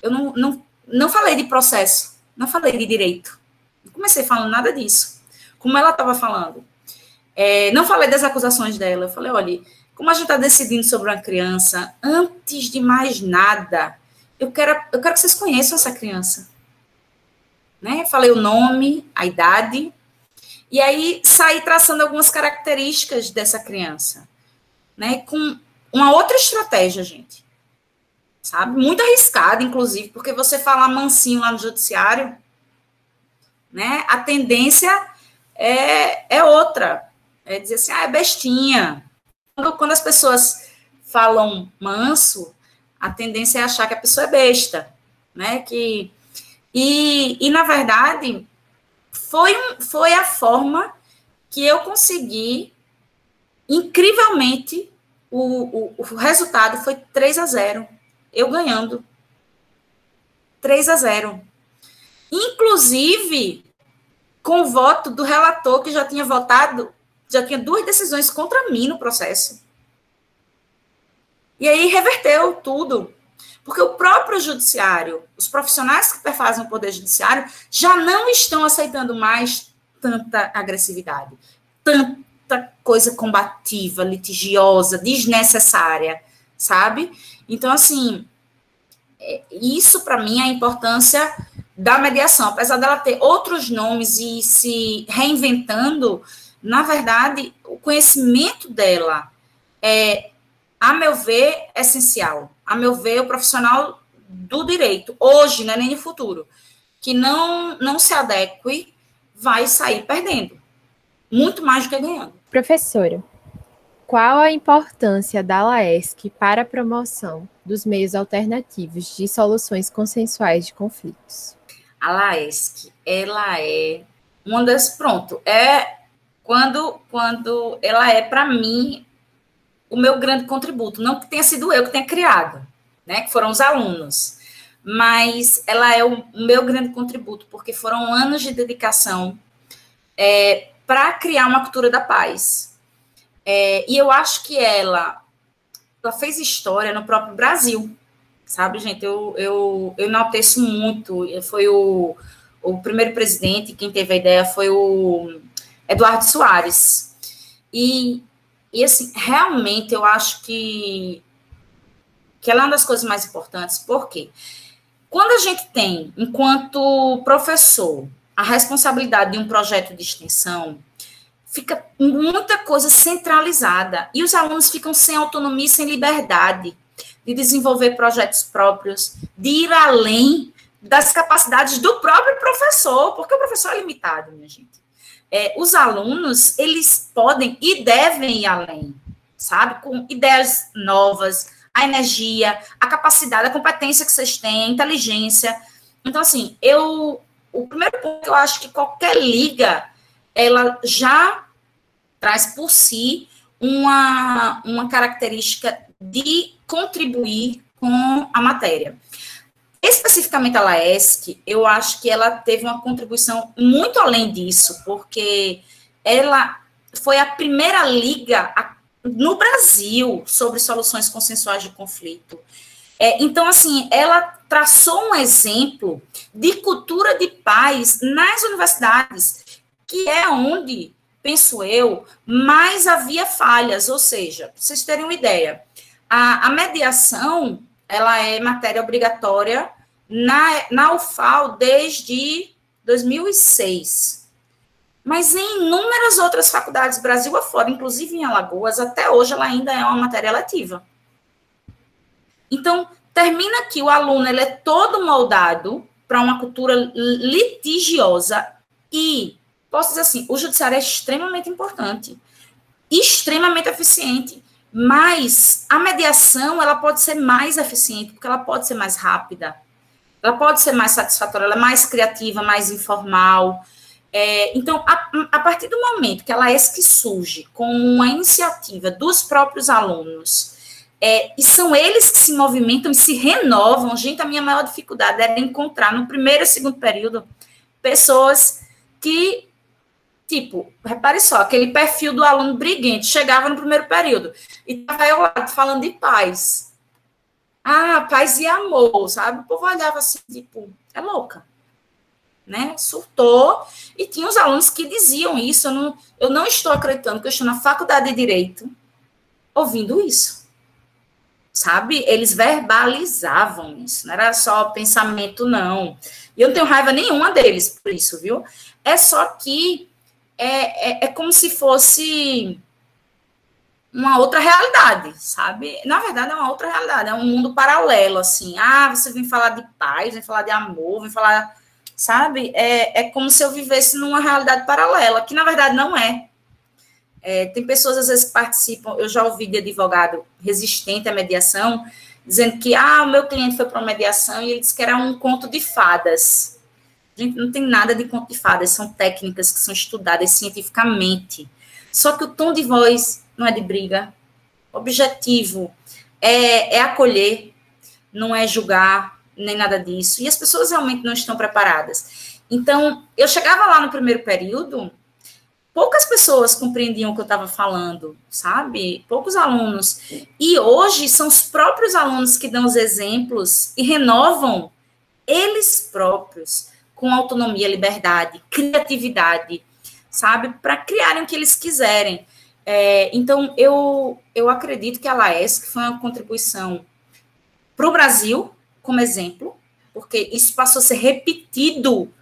eu não, não, não falei de processo, não falei de direito, não comecei falando nada disso, como ela estava falando. É, não falei das acusações dela, eu falei, olha, como a gente está decidindo sobre uma criança, antes de mais nada, eu quero, eu quero que vocês conheçam essa criança. Né? Falei o nome, a idade, e aí saí traçando algumas características dessa criança, né? Com uma outra estratégia, gente. Sabe? Muito arriscada, inclusive, porque você falar mansinho lá no judiciário, né? A tendência é, é outra. É dizer assim, ah, é bestinha. Quando, quando as pessoas falam manso, a tendência é achar que a pessoa é besta, né? Que, e, e na verdade, foi, foi a forma que eu consegui, incrivelmente, o, o, o resultado foi 3 a 0. Eu ganhando. 3 a 0. Inclusive, com o voto do relator, que já tinha votado, já tinha duas decisões contra mim no processo. E aí reverteu tudo. Porque o próprio judiciário, os profissionais que perfazem o poder judiciário, já não estão aceitando mais tanta agressividade, tanta coisa combativa, litigiosa, desnecessária, sabe? Então, assim, é, isso para mim é a importância da mediação. Apesar dela ter outros nomes e se reinventando, na verdade, o conhecimento dela é, a meu ver, essencial. A meu ver, o profissional do direito, hoje, não é nem no futuro, que não, não se adeque, vai sair perdendo. Muito mais do que ganhando. Professora, qual a importância da LAESC para a promoção dos meios alternativos de soluções consensuais de conflitos? A LAESC, ela é uma das. Pronto, é quando, quando ela é, para mim, o meu grande contributo. Não que tenha sido eu que tenha criado, né? Que foram os alunos. Mas ela é o meu grande contributo, porque foram anos de dedicação é, para criar uma cultura da paz. É, e eu acho que ela, ela fez história no próprio Brasil, sabe, gente? Eu, eu, eu enalteço muito. Foi o, o primeiro presidente, quem teve a ideia foi o Eduardo Soares. E e, assim, realmente eu acho que, que ela é uma das coisas mais importantes, porque quando a gente tem, enquanto professor, a responsabilidade de um projeto de extensão, fica muita coisa centralizada e os alunos ficam sem autonomia, sem liberdade de desenvolver projetos próprios, de ir além das capacidades do próprio professor, porque o professor é limitado, minha gente é, os alunos, eles podem e devem ir além, sabe? Com ideias novas, a energia, a capacidade, a competência que vocês têm, a inteligência. Então, assim, eu. O primeiro ponto, eu acho que qualquer liga, ela já traz por si uma, uma característica de contribuir com a matéria. Especificamente a Laesc, eu acho que ela teve uma contribuição muito além disso, porque ela foi a primeira liga no Brasil sobre soluções consensuais de conflito. É, então, assim, ela traçou um exemplo de cultura de paz nas universidades, que é onde, penso eu, mais havia falhas. Ou seja, para vocês terem uma ideia, a, a mediação ela é matéria obrigatória na, na UFAL desde 2006. Mas em inúmeras outras faculdades, Brasil afora, inclusive em Alagoas, até hoje ela ainda é uma matéria letiva. Então, termina que o aluno ele é todo moldado para uma cultura litigiosa e, posso dizer assim, o judiciário é extremamente importante, extremamente eficiente. Mas a mediação ela pode ser mais eficiente, porque ela pode ser mais rápida, ela pode ser mais satisfatória, ela é mais criativa, mais informal. É, então, a, a, partir do momento que ela é que surge com uma iniciativa dos próprios alunos, é, e são eles que se movimentam e se renovam, gente, a minha maior dificuldade era encontrar no primeiro e segundo período pessoas que Tipo, repare só, aquele perfil do aluno briguente chegava no primeiro período e estava eu lá falando de paz. Ah, paz e amor, sabe? O povo olhava assim, tipo, é louca. Né? Surtou. E tinha os alunos que diziam isso. Eu não, eu não estou acreditando que eu estou na faculdade de Direito ouvindo isso. Sabe? Eles verbalizavam isso. Não era só pensamento, não. E eu não tenho raiva nenhuma deles por isso, viu? É só que é, é, é como se fosse uma outra realidade, sabe? Na verdade, é uma outra realidade, é um mundo paralelo, assim. Ah, você vem falar de paz, vem falar de amor, vem falar, sabe? É, é como se eu vivesse numa realidade paralela, que na verdade não é. é. Tem pessoas, às vezes, que participam, eu já ouvi de advogado resistente à mediação, dizendo que, ah, o meu cliente foi para uma mediação e ele disse que era um conto de fadas. Gente, não tem nada de conto de fadas, são técnicas que são estudadas cientificamente. Só que o tom de voz não é de briga. O objetivo é, é acolher, não é julgar, nem nada disso. E as pessoas realmente não estão preparadas. Então, eu chegava lá no primeiro período, poucas pessoas compreendiam o que eu estava falando, sabe? Poucos alunos. E hoje são os próprios alunos que dão os exemplos e renovam eles próprios com autonomia, liberdade, criatividade, sabe? Para criarem o que eles quiserem. É, então, eu, eu acredito que a LAESC foi uma contribuição para o Brasil, como exemplo, porque isso passou a ser repetido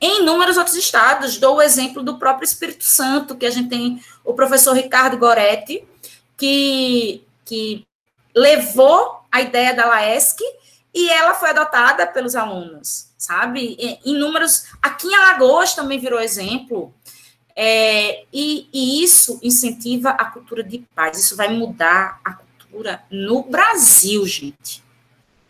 em inúmeros outros estados. Dou o exemplo do próprio Espírito Santo, que a gente tem o professor Ricardo Goretti, que, que levou a ideia da LAESC e ela foi adotada pelos alunos, sabe? Em números. Aqui em Alagoas também virou exemplo. É, e, e, isso incentiva a cultura de paz. Isso vai mudar a cultura no Brasil, gente.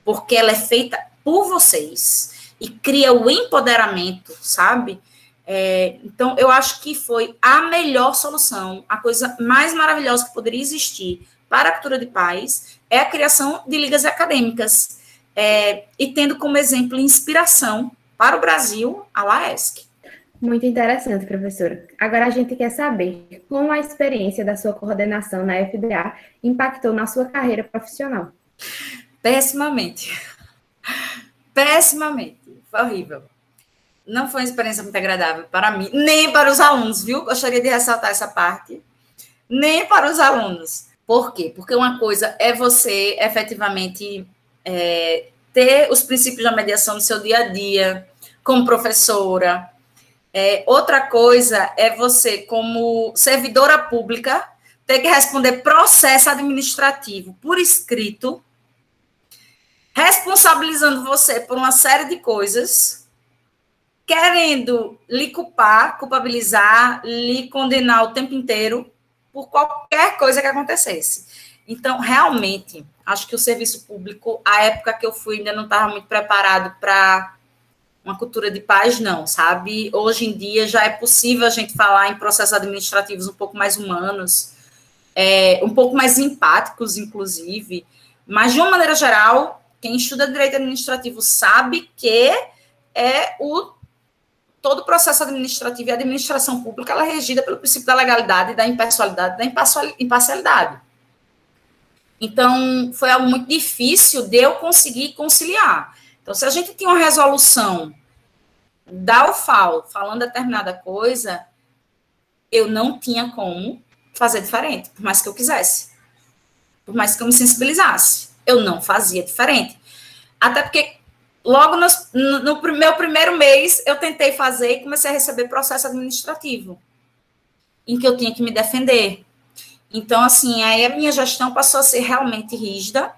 Porque ela é feita por vocês e cria o empoderamento, sabe? É, então, eu acho que foi a melhor solução, a coisa mais maravilhosa que poderia existir para a cultura de paz é a criação de ligas acadêmicas é, e tendo como exemplo e inspiração para o Brasil a LAESC. Muito interessante, professora. Agora a gente quer saber como a experiência da sua coordenação na FDA impactou na sua carreira profissional. Pessimamente. Pessimamente. Foi horrível. Não foi uma experiência muito agradável para mim, nem para os alunos, viu? Gostaria de ressaltar essa parte. Nem para os alunos. Por quê? Porque uma coisa é você efetivamente é, ter os princípios da mediação no seu dia a dia, como professora. É, outra coisa é você, como servidora pública, ter que responder processo administrativo por escrito, responsabilizando você por uma série de coisas, querendo lhe culpar, culpabilizar, lhe condenar o tempo inteiro por qualquer coisa que acontecesse. Então, realmente, acho que o serviço público, a época que eu fui, ainda não estava muito preparado para uma cultura de paz, não, sabe? Hoje em dia já é possível a gente falar em processos administrativos um pouco mais humanos, é, um pouco mais empáticos, inclusive, mas de uma maneira geral, quem estuda direito administrativo sabe que é o todo o processo administrativo e administração pública ela é regida pelo princípio da legalidade, da impessoalidade, da imparcialidade. Então, foi algo muito difícil de eu conseguir conciliar. Então, se a gente tinha uma resolução da UFAL falando determinada coisa, eu não tinha como fazer diferente, por mais que eu quisesse. Por mais que eu me sensibilizasse. Eu não fazia diferente. Até porque, logo no, no meu primeiro mês, eu tentei fazer e comecei a receber processo administrativo, em que eu tinha que me defender. Então, assim, aí a minha gestão passou a ser realmente rígida,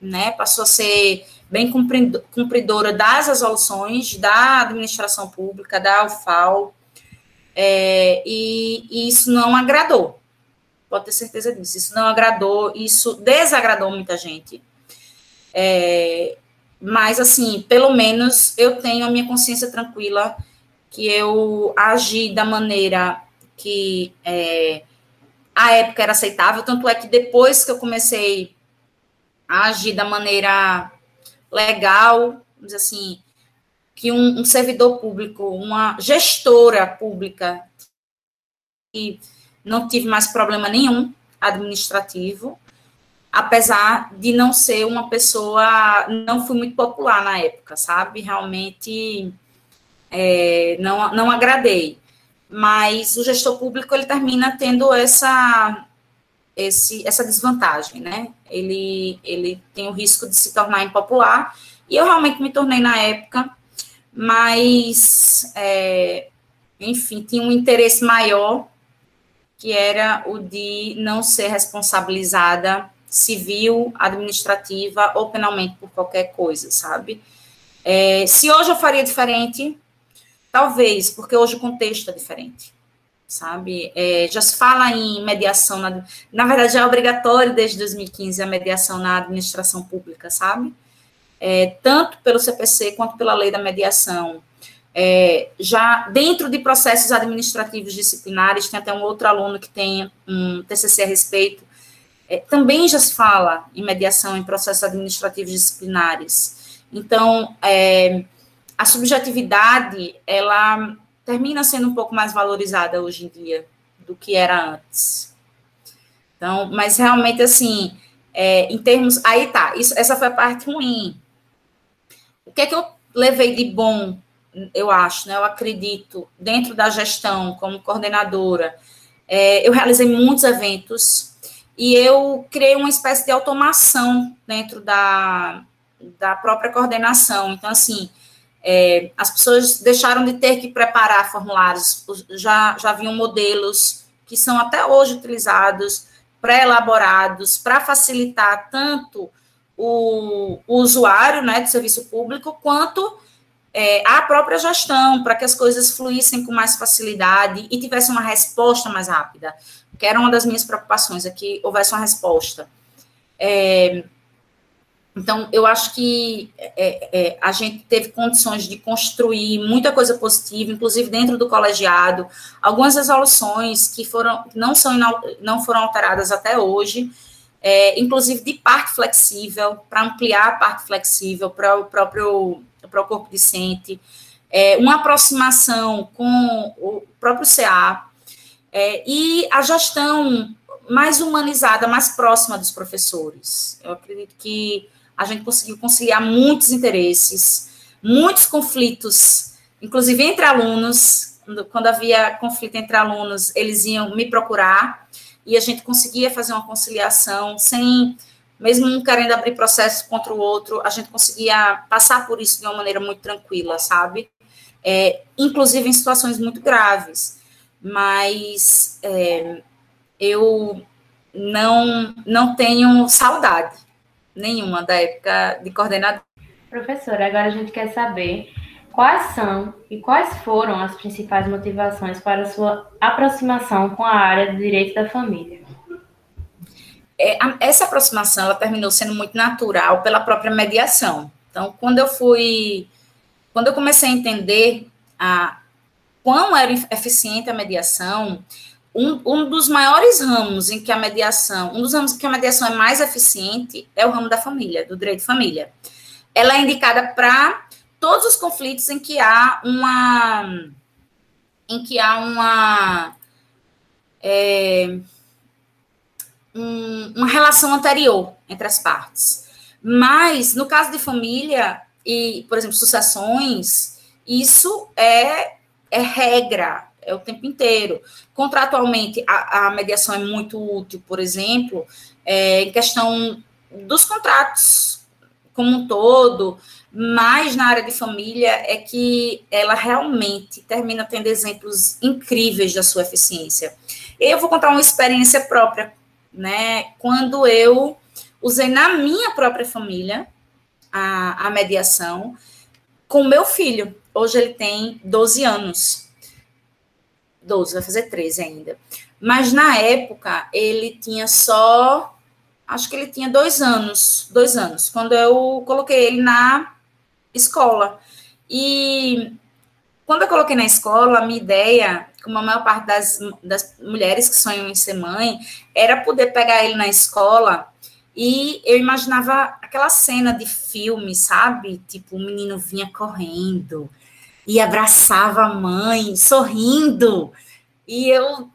né? Passou a ser bem cumpridora das resoluções da administração pública, da UFAL, é, e, e, isso não agradou. Pode ter certeza disso. Isso não agradou, isso desagradou muita gente. É, mas, assim, pelo menos eu tenho a minha consciência tranquila que eu agi da maneira que é, a época era aceitável, tanto é que depois que eu comecei a agir da maneira legal, vamos dizer assim, que um, um servidor público, uma gestora pública, e não tive mais problema nenhum administrativo, apesar de não ser uma pessoa, não fui muito popular na época, sabe? Realmente é, não, não agradei mas o gestor público ele termina tendo essa esse, essa desvantagem, né? Ele, ele tem o risco de se tornar impopular, e eu realmente me tornei na época, mas, é, enfim, tinha um interesse maior, que era o de não ser responsabilizada civil, administrativa ou penalmente por qualquer coisa, sabe? É, se hoje eu faria diferente, Talvez, porque hoje o contexto é diferente, sabe? É, já se fala em mediação, na, na verdade já é obrigatório desde 2015 a mediação na administração pública, sabe? É, tanto pelo CPC quanto pela lei da mediação. É, já dentro de processos administrativos disciplinares, tem até um outro aluno que tem um TCC a respeito, é, também já se fala em mediação em processos administrativos disciplinares. Então, é, a subjetividade, ela, termina sendo um pouco mais valorizada hoje em dia do que era antes. Então, mas realmente assim, é, em termos, aí tá, isso, essa foi a parte ruim. O que é que eu levei de bom, eu acho, né? Eu acredito dentro da gestão como coordenadora, é, eu realizei muitos eventos e eu criei uma espécie de automação dentro da, da própria coordenação. Então, assim, é, as pessoas deixaram de ter que preparar formulários, já, já haviam modelos que são até hoje utilizados, pré-elaborados, para facilitar tanto o, o, usuário né, do serviço público, quanto é, a própria gestão, para que as coisas fluíssem com mais facilidade e tivesse uma resposta mais rápida, que era uma das minhas preocupações, é que houvesse uma resposta. É, então, eu acho que é, é, a gente teve condições de construir muita coisa positiva, inclusive dentro do colegiado, algumas resoluções que foram não são não foram alteradas até hoje, é, inclusive de parque flexível, para ampliar a parque flexível para o próprio para o corpo discente, é, uma aproximação com o próprio CA é, e a gestão mais humanizada, mais próxima dos professores. Eu acredito que a gente conseguiu conciliar muitos interesses, muitos conflitos, inclusive entre alunos. Quando havia conflito entre alunos, eles iam me procurar e a gente conseguia fazer uma conciliação sem, mesmo um querendo abrir processo contra o outro, a gente conseguia passar por isso de uma maneira muito tranquila, sabe? É, inclusive em situações muito graves. Mas é, eu não, não tenho saudade nenhuma da época de coordenador. Professora, agora a gente quer saber quais são e quais foram as principais motivações para sua aproximação com a área do direito da família. É, essa aproximação ela terminou sendo muito natural pela própria mediação. Então, quando eu fui, quando eu comecei a entender a quão era eficiente a mediação, um, um dos maiores ramos em que a mediação, um dos ramos em que a mediação é mais eficiente é o ramo da família, do direito de família. Ela é indicada para todos os conflitos em que há uma em que há uma é, um, uma relação anterior entre as partes. Mas no caso de família e, por exemplo, sucessões, isso é, é regra, é o tempo inteiro. Contratualmente, a, a mediação é muito útil, por exemplo, é, em questão dos contratos como um todo, mas na área de família é que ela realmente termina tendo exemplos incríveis da sua eficiência. Eu vou contar uma experiência própria, né? Quando eu usei na minha própria família a, a mediação com meu filho. Hoje ele tem 12 anos. 12, vai fazer 13 ainda. Mas na época ele tinha só, acho que ele tinha dois anos, dois anos, quando eu coloquei ele na escola. E quando eu coloquei na escola, a minha ideia, como a maior parte das, das mulheres que sonham em ser mãe, era poder pegar ele na escola e eu imaginava aquela cena de filme, sabe? Tipo, o menino vinha correndo, e abraçava a mãe, sorrindo. E eu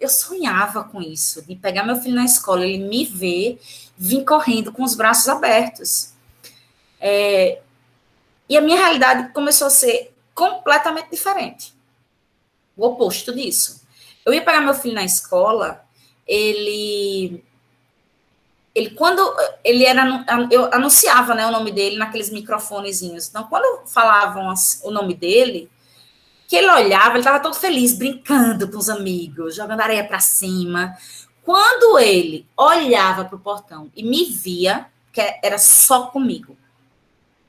eu sonhava com isso, de pegar meu filho na escola, ele me ver, vir correndo com os braços abertos. É, e a minha realidade começou a ser completamente diferente. O oposto disso. Eu ia pegar meu filho na escola, ele ele quando ele era eu anunciava né o nome dele naqueles microfonezinhos. Então quando falavam o nome dele que ele olhava ele estava todo feliz brincando com os amigos jogando areia para cima. Quando ele olhava para o portão e me via que era só comigo.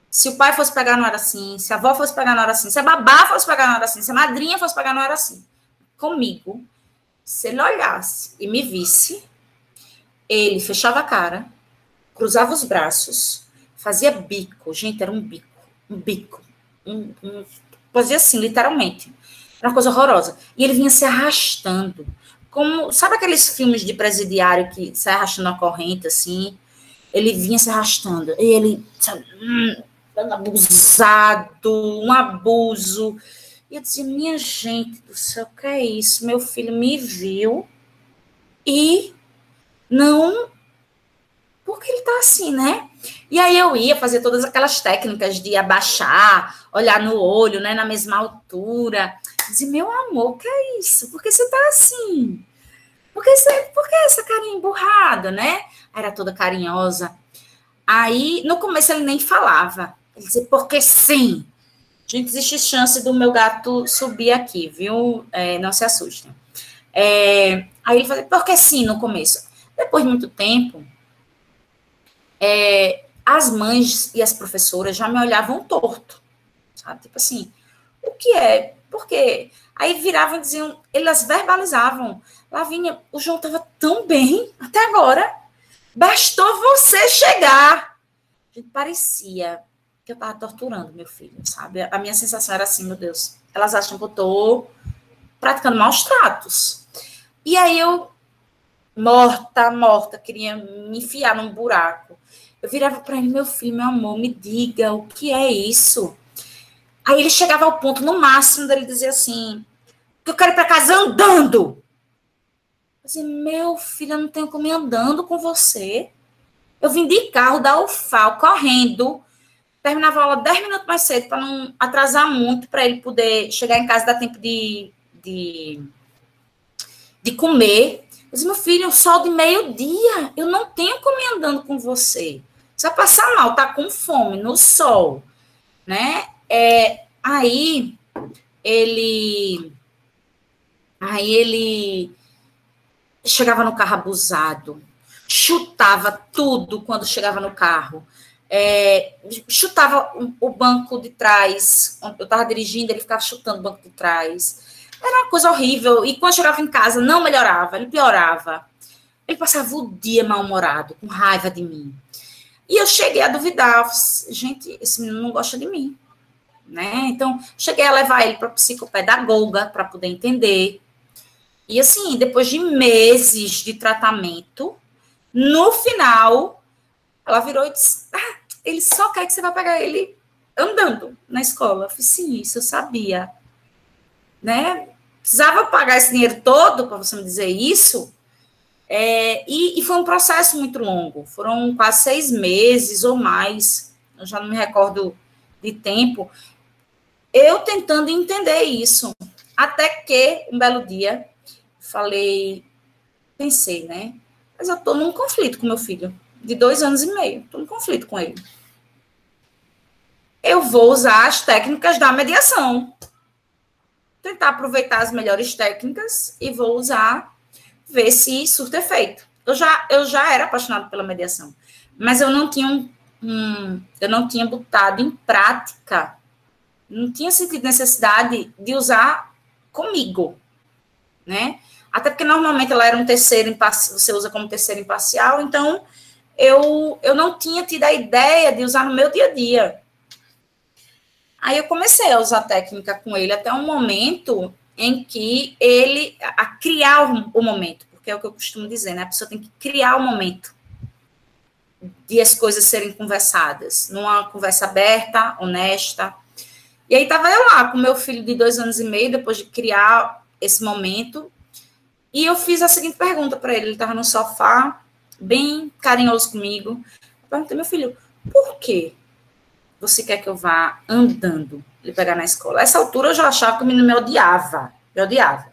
Se o pai fosse pegar não era assim se a avó fosse pegar não era assim se a babá fosse pegar não era assim se a madrinha fosse pegar não era assim comigo se ele olhasse e me visse ele fechava a cara, cruzava os braços, fazia bico. Gente, era um bico, um bico. Um, um, fazia assim, literalmente. Era uma coisa horrorosa. E ele vinha se arrastando. Como, sabe aqueles filmes de presidiário que sai arrastando a corrente, assim? Ele vinha se arrastando. E ele, sabe, hum, abusado, um abuso. E eu dizia, minha gente do céu, o que é isso? Meu filho me viu e não. Porque ele tá assim, né? E aí eu ia fazer todas aquelas técnicas de abaixar, olhar no olho, né, na mesma altura. Dizia, meu amor, que é isso? Por que você tá assim? Por que, você, por que essa carinha emburrada, né? Era toda carinhosa. Aí, no começo, ele nem falava. Ele dizia, porque sim. Gente, existe chance do meu gato subir aqui, viu? É, não se assustem. É, aí ele falou, porque sim, no começo. Depois de muito tempo, é, as mães e as professoras já me olhavam torto, sabe? Tipo assim, o que é? Por quê? Aí viravam e diziam, elas verbalizavam, Lavínia, o João estava tão bem até agora, bastou você chegar. Parecia que eu estava torturando meu filho, sabe? A minha sensação era assim, meu Deus, elas acham que eu estou praticando maus tratos. E aí eu, morta, morta, queria me enfiar num buraco. Eu virava para ele, meu filho, meu amor, me diga o que é isso. Aí ele chegava ao ponto, no máximo, dele dizer assim: que eu quero ir para casa andando. Eu dizia, meu filho, eu não tenho como ir andando com você. Eu vim de carro da UFAL, correndo. Terminava a aula 10 minutos mais cedo, para não atrasar muito, para ele poder chegar em casa, dar tempo de, de, de comer. Meu filho, o sol de meio-dia, eu não tenho como ir andando com você. Você vai passar mal, tá com fome, no sol, né? É, aí, ele... Aí ele chegava no carro abusado, chutava tudo quando chegava no carro. É, chutava o banco de trás. Eu estava dirigindo, ele ficava chutando o banco de trás. Era uma coisa horrível. E quando chegava em casa, não melhorava, ele piorava. Ele passava o dia mal-humorado, com raiva de mim. E eu cheguei a duvidar. Gente, esse menino não gosta de mim. Né? Então, cheguei a levar ele para psicopedagoga para poder entender. E assim, depois de meses de tratamento, no final, ela virou e disse: ah, ele só quer que você vá pegar ele andando na escola. Eu falei, sim, isso eu sabia. Né? Precisava pagar esse dinheiro todo para você me dizer isso. É, e, e, foi um processo muito longo. Foram quase seis meses ou mais. Eu já não me recordo de tempo. Eu tentando entender isso. Até que, um belo dia, falei, pensei, né? Mas eu estou num conflito com meu filho, de dois anos e meio. Estou num conflito com ele. Eu vou usar as técnicas da mediação. Tentar aproveitar as melhores técnicas e vou usar, ver se surta efeito. Eu já, eu já era apaixonado pela mediação, mas eu não tinha um, um, eu não tinha botado em prática, não tinha sentido necessidade de usar comigo, né? Até porque normalmente ela era um terceiro imparcial, você usa como terceiro imparcial, então eu, eu não tinha tido a ideia de usar no meu dia a dia. Aí eu comecei a usar técnica com ele até um momento em que ele, a criar o, momento, porque é o que eu costumo dizer, né? A pessoa tem que criar o momento de as coisas serem conversadas, numa conversa aberta, honesta. E aí estava eu lá com meu filho de dois anos e meio, depois de criar esse momento, e eu fiz a seguinte pergunta para ele. Ele estava no sofá, bem carinhoso comigo. Perguntei, meu filho, por que você quer que eu vá andando ele pegar na escola? Essa altura eu já achava que o menino me odiava. Me odiava.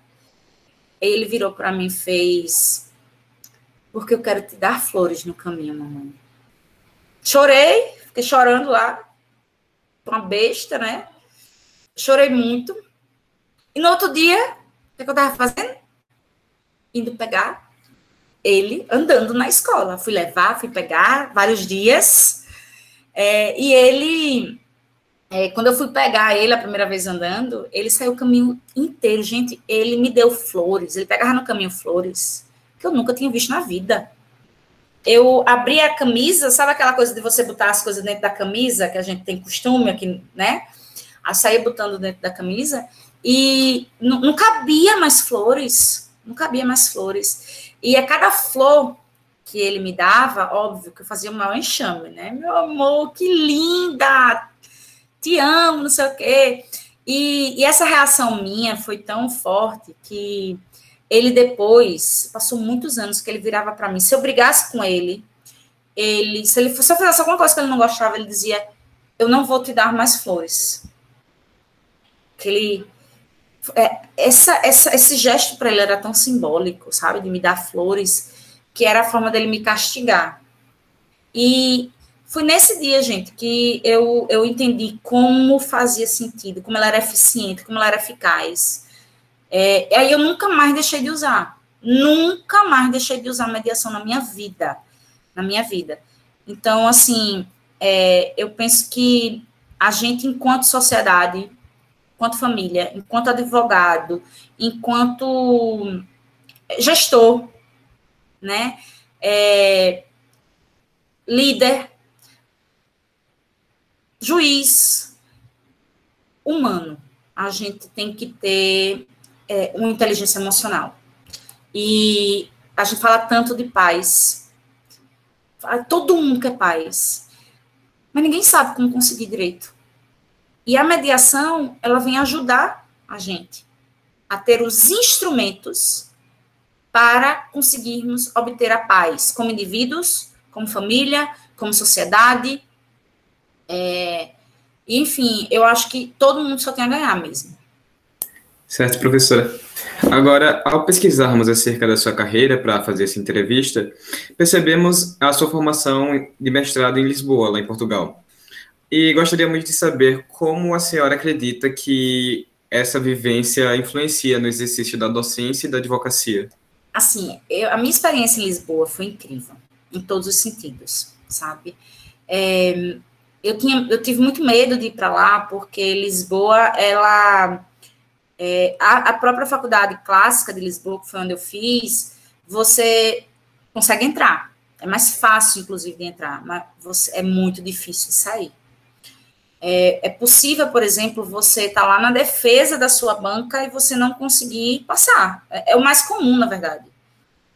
Ele virou para mim e fez. Porque eu quero te dar flores no caminho, mamãe. Chorei, fiquei chorando lá. Uma besta, né? Chorei muito. E no outro dia, o que eu estava fazendo? indo pegar ele andando na escola. Fui levar, fui pegar vários dias. É, e ele, é, quando eu fui pegar ele a primeira vez andando, ele saiu o caminho inteiro. Gente, ele me deu flores. Ele pegava no caminho flores que eu nunca tinha visto na vida. Eu abri a camisa, sabe aquela coisa de você botar as coisas dentro da camisa, que a gente tem costume aqui, né? A sair botando dentro da camisa, e não, não cabia mais flores não cabia mais flores. E a cada flor que ele me dava, óbvio que eu fazia o maior enxame, né? Meu amor, que linda! Te amo, não sei o quê. E, e essa reação minha foi tão forte que ele depois, passou muitos anos que ele virava para mim, se eu brigasse com ele, ele, se ele se eu fizesse alguma coisa que ele não gostava, ele dizia: "Eu não vou te dar mais flores". Que ele é, essa, essa, esse gesto para ele era tão simbólico, sabe, de me dar flores, que era a forma dele me castigar. E foi nesse dia, gente, que eu, eu entendi como fazia sentido, como ela era eficiente, como ela era eficaz. É, aí eu nunca mais deixei de usar. Nunca mais deixei de usar mediação na minha vida. Na minha vida. Então, assim, é, eu penso que a gente, enquanto sociedade, enquanto família, enquanto advogado, enquanto gestor, né, é, líder, juiz, humano, a gente tem que ter é, uma inteligência emocional. E a gente fala tanto de paz. Todo mundo quer paz. Mas ninguém sabe como conseguir direito. E a mediação, ela vem ajudar a gente a ter os instrumentos para conseguirmos obter a paz como indivíduos, como família, como sociedade. É, enfim, eu acho que todo mundo só tem a ganhar mesmo. Certo, professora. Agora, ao pesquisarmos acerca da sua carreira para fazer essa entrevista, percebemos a sua formação de mestrado em Lisboa, lá em Portugal. E gostaríamos de saber como a senhora acredita que essa vivência influencia no exercício da docência e da advocacia. Assim, eu, a minha experiência em Lisboa foi incrível, em todos os sentidos, sabe? É, eu, tinha, eu tive muito medo de ir para lá, porque Lisboa, ela é, a, a, própria faculdade clássica de Lisboa, que foi onde eu fiz, você consegue entrar. É mais fácil, inclusive, de entrar, mas você, é muito difícil de sair. É, é possível, por exemplo, você estar tá lá na defesa da sua banca e você não conseguir passar. É, é, o mais comum, na verdade.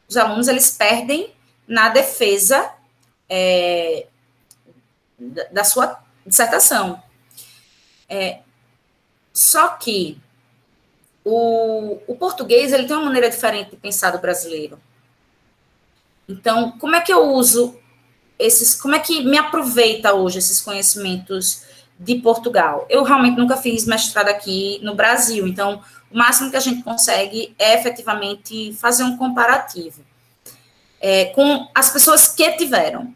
Os alunos, eles perdem na defesa é, da sua dissertação. É, só que o, o português ele tem uma maneira diferente de pensar do brasileiro. Então, como é que eu uso esses, como é que me aproveita hoje esses conhecimentos de Portugal? Eu realmente nunca fiz mestrado aqui no Brasil, então o máximo que a gente consegue é efetivamente fazer um comparativo é, com as pessoas que tiveram.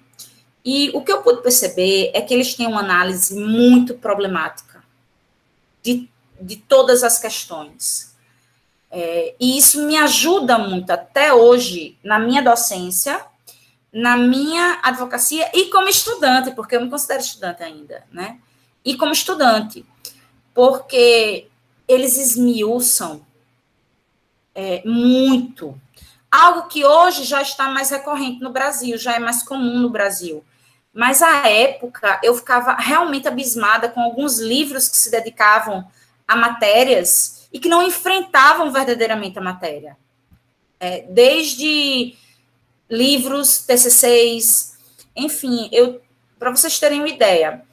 E o que eu pude perceber é que eles têm uma análise muito problemática de de todas as questões. É, e isso me ajuda muito até hoje na minha docência, na minha advocacia e como estudante, porque eu me considero estudante ainda, né? E como estudante, porque eles esmiuçam é, muito. Algo que hoje já está mais recorrente no Brasil, já é mais comum no Brasil. Mas à época eu ficava realmente abismada com alguns livros que se dedicavam a matérias e que não enfrentavam verdadeiramente a matéria. É, desde livros, TCCs, enfim, eu para vocês terem uma ideia,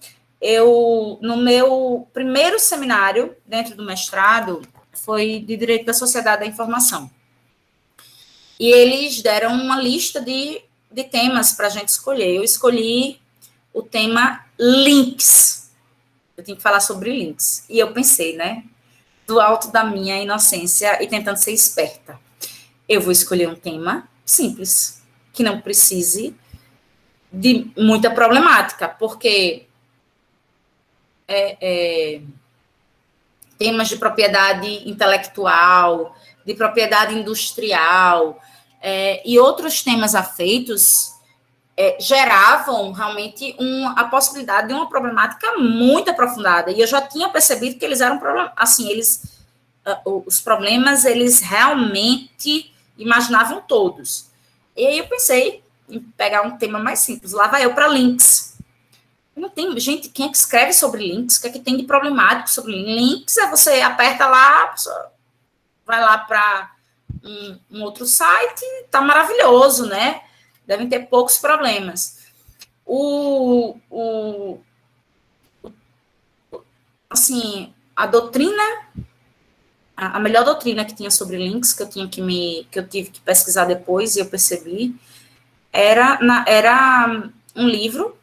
eu no meu primeiro seminário dentro do mestrado foi de direito da sociedade da informação. E eles deram uma lista de, de temas para a gente escolher. Eu escolhi o tema links eu tinha que falar sobre links. E eu pensei, né? Do alto da minha inocência e tentando ser esperta. Eu vou escolher um tema simples, que não precise de muita problemática, porque é, é, temas de propriedade intelectual, de propriedade industrial é, e outros temas afeitos é, geravam realmente um, a possibilidade de uma problemática muito aprofundada. E eu já tinha percebido que eles eram assim, eles uh, os problemas eles realmente imaginavam todos. E aí eu pensei em pegar um tema mais simples. Lá vai eu para links. Não tem gente quem é que escreve sobre links, o que é que tem de problemático sobre links? É você aperta lá, vai lá para um, um outro site, tá maravilhoso, né? devem ter poucos problemas. O, o, assim, a doutrina, a, a, melhor doutrina que tinha sobre links, que eu tinha que me, que eu tive que pesquisar depois e eu percebi, era, na, era um livro,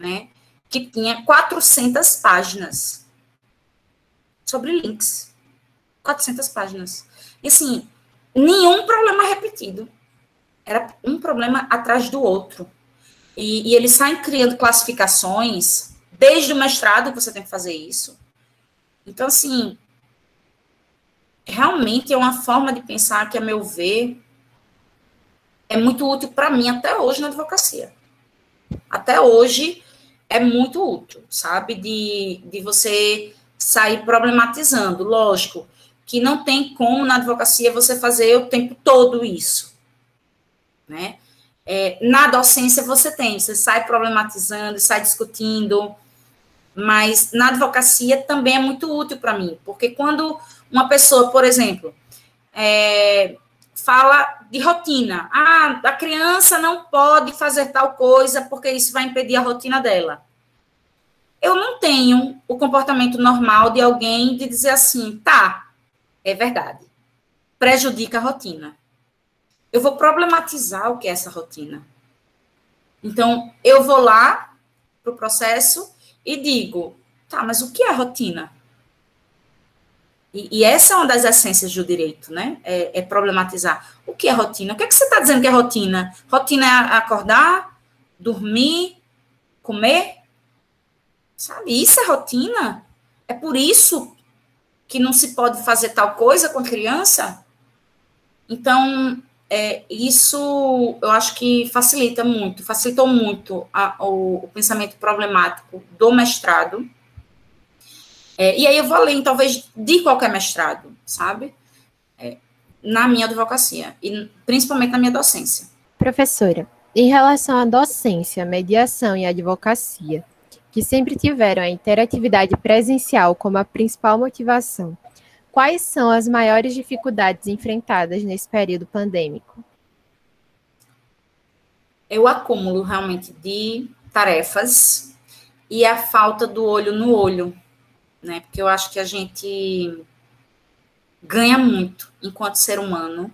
né, que tinha 400 páginas sobre links. 400 páginas. E assim, nenhum problema repetido. Era um problema atrás do outro. E, e eles saem criando classificações, desde o mestrado você tem que fazer isso. Então, assim, realmente é uma forma de pensar que, a meu ver, é muito útil para mim até hoje na advocacia. Até hoje é muito útil, sabe? De, de você sair problematizando. Lógico que não tem como na advocacia você fazer o tempo todo isso, né? É, na docência você tem, você sai problematizando, sai discutindo, mas na advocacia também é muito útil para mim, porque quando uma pessoa, por exemplo, é, fala de rotina, ah, a criança não pode fazer tal coisa porque isso vai impedir a rotina dela. Eu não tenho o comportamento normal de alguém de dizer assim, tá, é verdade, prejudica a rotina. Eu vou problematizar o que é essa rotina. Então, eu vou lá para o processo e digo, tá, mas o que é rotina? E, e, essa é uma das essências do direito, né? É, é, problematizar. O que é rotina? O que é que você está dizendo que é rotina? Rotina é acordar, dormir, comer? Sabe? Isso é rotina? É por isso que não se pode fazer tal coisa com criança? Então, é, isso eu acho que facilita muito, facilitou muito a, o, o, pensamento problemático do mestrado. É, e aí eu vou além, talvez, de qualquer mestrado, sabe? É, na minha advocacia, e principalmente na minha docência. Professora, em relação à docência, mediação e advocacia, que sempre tiveram a interatividade presencial como a principal motivação, Quais são as maiores dificuldades enfrentadas nesse período pandêmico? É o acúmulo realmente de tarefas e a falta do olho no olho, né? Porque eu acho que a gente ganha muito enquanto ser humano,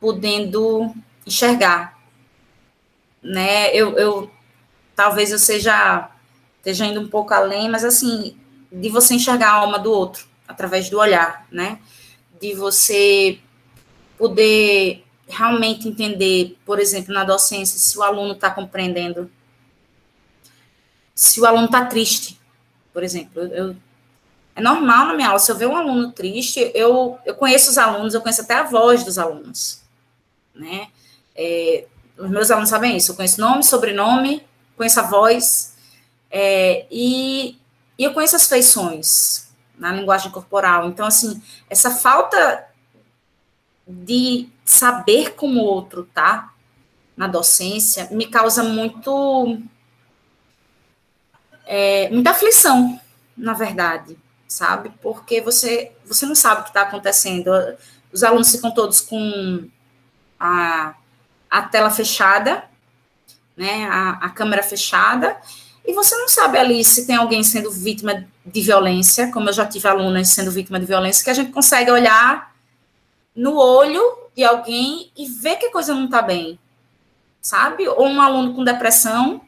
podendo enxergar, né? Eu, eu talvez eu seja esteja indo um pouco além, mas assim, de você enxergar a alma do outro, através do olhar, né? De você poder realmente entender, por exemplo, na docência, se o aluno está compreendendo, se o aluno está triste, por exemplo. Eu, é normal na minha aula, se eu ver um aluno triste, eu, eu conheço os alunos, eu conheço até a voz dos alunos, né? É, os meus alunos sabem isso, eu conheço nome, sobrenome, conheço a voz, é, e, e eu conheço as feições, na linguagem corporal. Então, assim, essa falta de saber como o outro tá na docência me causa muito é, muita aflição, na verdade, sabe? Porque você você não sabe o que está acontecendo. Os alunos ficam todos com a, a tela fechada, né? A, a câmera fechada e você não sabe ali se tem alguém sendo vítima de violência, como eu já tive alunas sendo vítima de violência, que a gente consegue olhar no olho de alguém e ver que a coisa não está bem, sabe? Ou um aluno com depressão,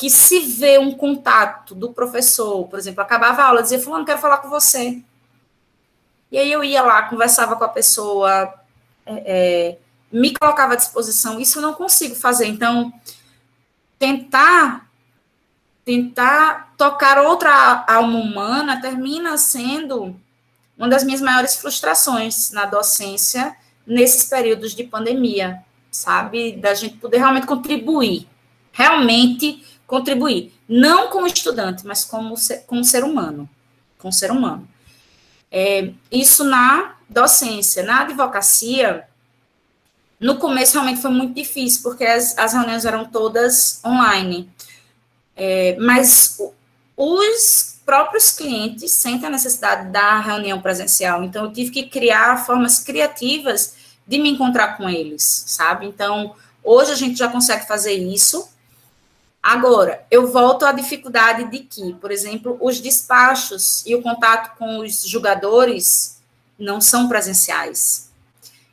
que se vê um contato do professor, por exemplo, acabava a aula, dizia, fulano, quero falar com você. E aí eu ia lá, conversava com a pessoa, é, é, me colocava à disposição, isso eu não consigo fazer. Então, tentar tentar tocar outra alma humana termina sendo uma das minhas maiores frustrações na docência nesses períodos de pandemia, sabe? Da gente poder realmente contribuir, realmente contribuir, não como estudante, mas como, como ser humano, como ser humano. É, isso na docência, na advocacia, no começo realmente foi muito difícil, porque as, as reuniões eram todas online. É, mas os próprios clientes sentem a necessidade da reunião presencial, então eu tive que criar formas criativas de me encontrar com eles, sabe? Então, hoje a gente já consegue fazer isso, Agora, eu volto à dificuldade de que, por exemplo, os despachos e o contato com os jogadores não são presenciais.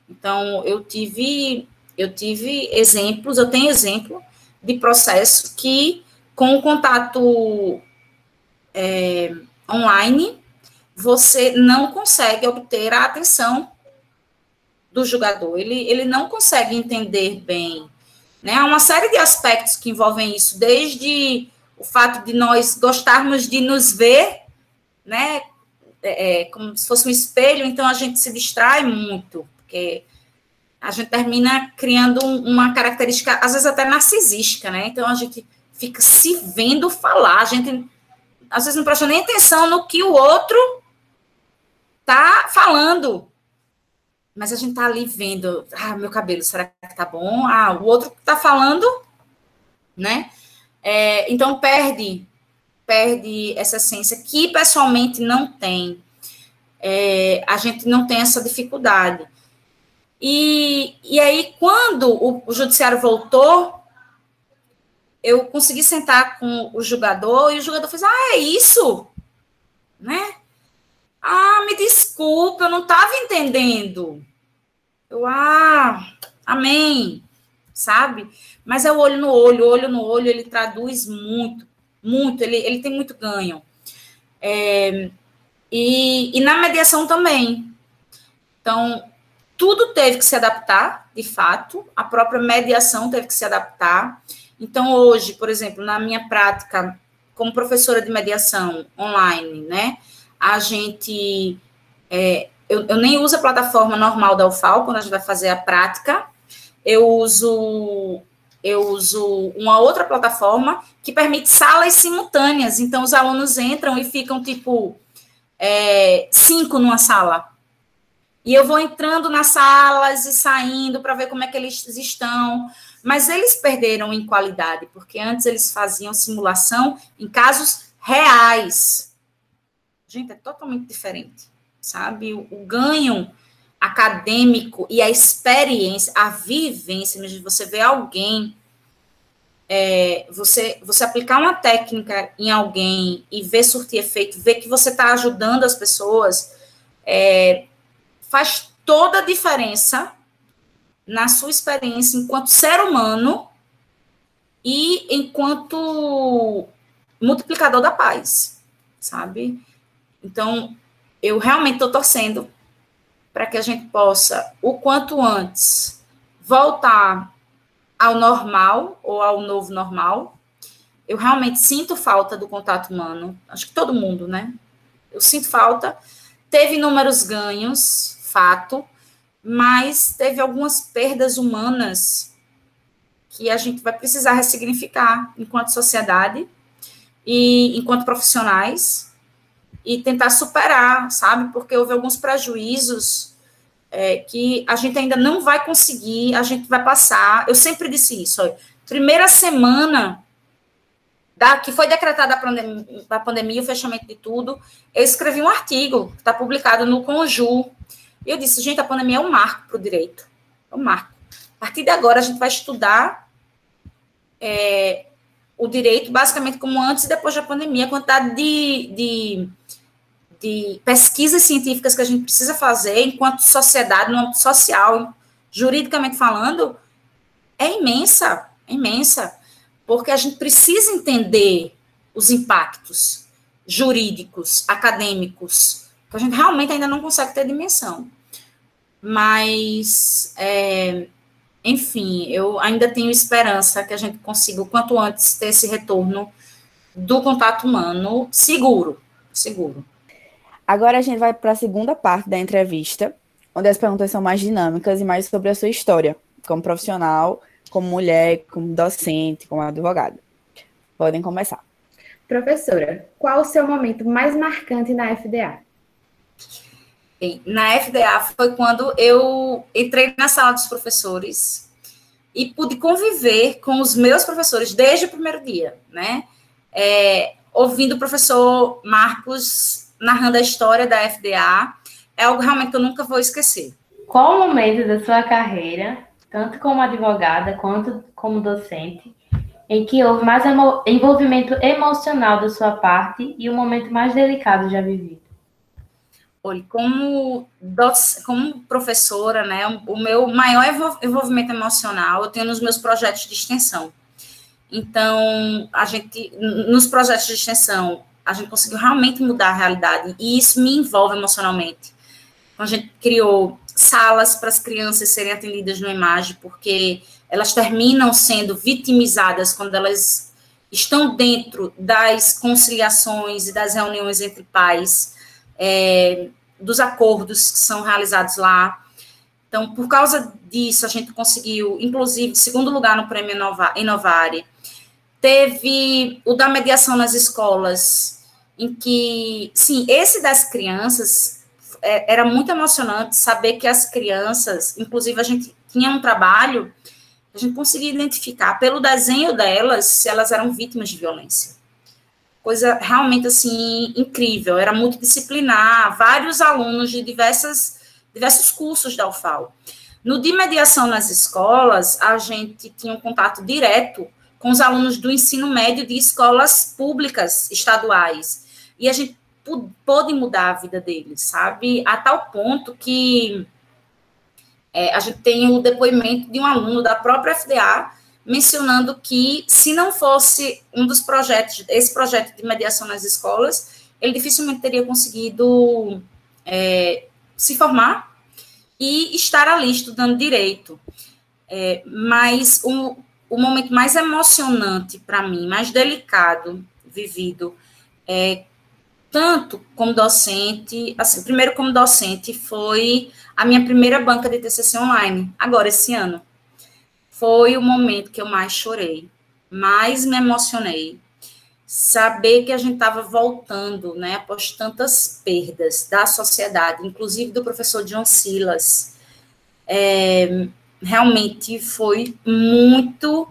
Então, eu tive, eu tive exemplos, eu tenho exemplo de processo que, com o contato é, online, você não consegue obter a atenção do jogador. Ele, ele não consegue entender bem né? Há uma série de aspectos que envolvem isso, desde o fato de nós gostarmos de nos ver, né, é, é, como se fosse um espelho, então a gente se distrai muito, porque a gente termina criando uma característica, às vezes até narcisística, né? Então a gente fica se vendo falar, a gente às vezes não presta nem atenção no que o outro tá falando mas a gente tá ali vendo, ah, meu cabelo, será que tá bom? Ah, o outro tá falando, né? É, então perde, perde essa essência que pessoalmente não tem. É, a gente não tem essa dificuldade. E, e aí, quando o, o judiciário voltou, eu consegui sentar com o jogador e o jogador fez: Ah, é isso? Né? Ah, me desculpa, eu não estava entendendo. Eu, ah, amém, sabe? Mas é o olho no olho, olho no olho, ele traduz muito, muito, ele, ele tem muito ganho. É, e, e na mediação também. Então, tudo teve que se adaptar, de fato, a própria mediação teve que se adaptar. Então, hoje, por exemplo, na minha prática como professora de mediação online, né, a gente, é, eu, eu, nem uso a plataforma normal da UFAL quando a gente vai fazer a prática, eu uso eu uso uma outra plataforma que permite salas simultâneas. Então, os alunos entram e ficam, tipo, é, cinco numa sala. E eu vou entrando nas salas e saindo para ver como é que eles estão. Mas eles perderam em qualidade, porque antes eles faziam simulação em casos reais. Gente, é totalmente diferente, sabe? O, o ganho acadêmico e a experiência, a vivência, de você ver alguém, é, você, você aplicar uma técnica em alguém e ver surtir efeito, ver que você está ajudando as pessoas, é, faz toda a diferença na sua experiência enquanto ser humano e enquanto multiplicador da paz, sabe? Então, eu realmente estou torcendo para que a gente possa, o quanto antes, voltar ao normal ou ao novo normal. Eu realmente sinto falta do contato humano, acho que todo mundo, né? Eu sinto falta. Teve inúmeros ganhos, fato, mas teve algumas perdas humanas que a gente vai precisar ressignificar enquanto sociedade e enquanto profissionais e tentar superar, sabe? Porque houve alguns prejuízos é, que a gente ainda não vai conseguir, a gente vai passar. Eu sempre disse isso. Ó, primeira semana da, que foi decretada a pandemia, a pandemia, o fechamento de tudo, eu escrevi um artigo, está publicado no Conju. E eu disse, gente, a pandemia é um marco para o direito. É um marco. A partir de agora, a gente vai estudar é, o direito basicamente como antes e depois da pandemia, a quantidade de, de de pesquisas científicas que a gente precisa fazer enquanto sociedade, no âmbito social, juridicamente falando, é imensa, é imensa, porque a gente precisa entender os impactos jurídicos, acadêmicos, que a gente realmente ainda não consegue ter dimensão. Mas, é, enfim, eu ainda tenho esperança que a gente consiga, o quanto antes, ter esse retorno do contato humano seguro, seguro. Agora a gente vai para a segunda parte da entrevista, onde as perguntas são mais dinâmicas e mais sobre a sua história, como profissional, como mulher, como docente, como advogada. Podem começar. Professora, qual o seu momento mais marcante na FDA? Bem, na FDA foi quando eu entrei na sala dos professores e pude conviver com os meus professores desde o primeiro dia, né? É, ouvindo o professor Marcos narrando a história da FDA, é algo realmente que eu nunca vou esquecer. Qual o momento da sua carreira, tanto como advogada quanto como docente, em que houve mais envolvimento emocional da sua parte e o momento mais delicado já vivido? Olha, como, como professora, né, o meu maior envolvimento emocional eu tenho nos meus projetos de extensão. Então, a gente, nos projetos de extensão, a gente conseguiu realmente mudar a realidade e isso me envolve emocionalmente. Então, a gente criou salas para as crianças serem atendidas no imagem, porque elas terminam sendo vitimizadas quando elas estão dentro das conciliações e das reuniões entre pais, é, dos acordos que são realizados lá. Então, por causa disso, a gente conseguiu, inclusive, segundo lugar no Prêmio Inovare. Teve o da mediação nas escolas, em que, sim, esse das crianças é, era muito emocionante saber que as crianças, inclusive a gente tinha um trabalho, a gente conseguia identificar pelo desenho delas se elas eram vítimas de violência. Coisa realmente assim incrível, era multidisciplinar, vários alunos de diversas, diversos cursos da UFAL. No de mediação nas escolas, a gente tinha um contato direto com os alunos do ensino médio de escolas públicas estaduais. E a gente pôde mudar a vida deles, sabe? A tal ponto que é, a gente tem o depoimento de um aluno da própria FDA mencionando que se não fosse um dos projetos, esse projeto de mediação nas escolas, ele dificilmente teria conseguido é, se formar e estar ali estudando direito. É, mas o, o momento mais emocionante para mim, mais delicado vivido, é, tanto como docente, assim, primeiro como docente, foi a minha primeira banca de TCC online, agora esse ano. Foi o momento que eu mais chorei, mais me emocionei. Saber que a gente estava voltando, né, após tantas perdas da sociedade, inclusive do professor John Silas, é, realmente foi muito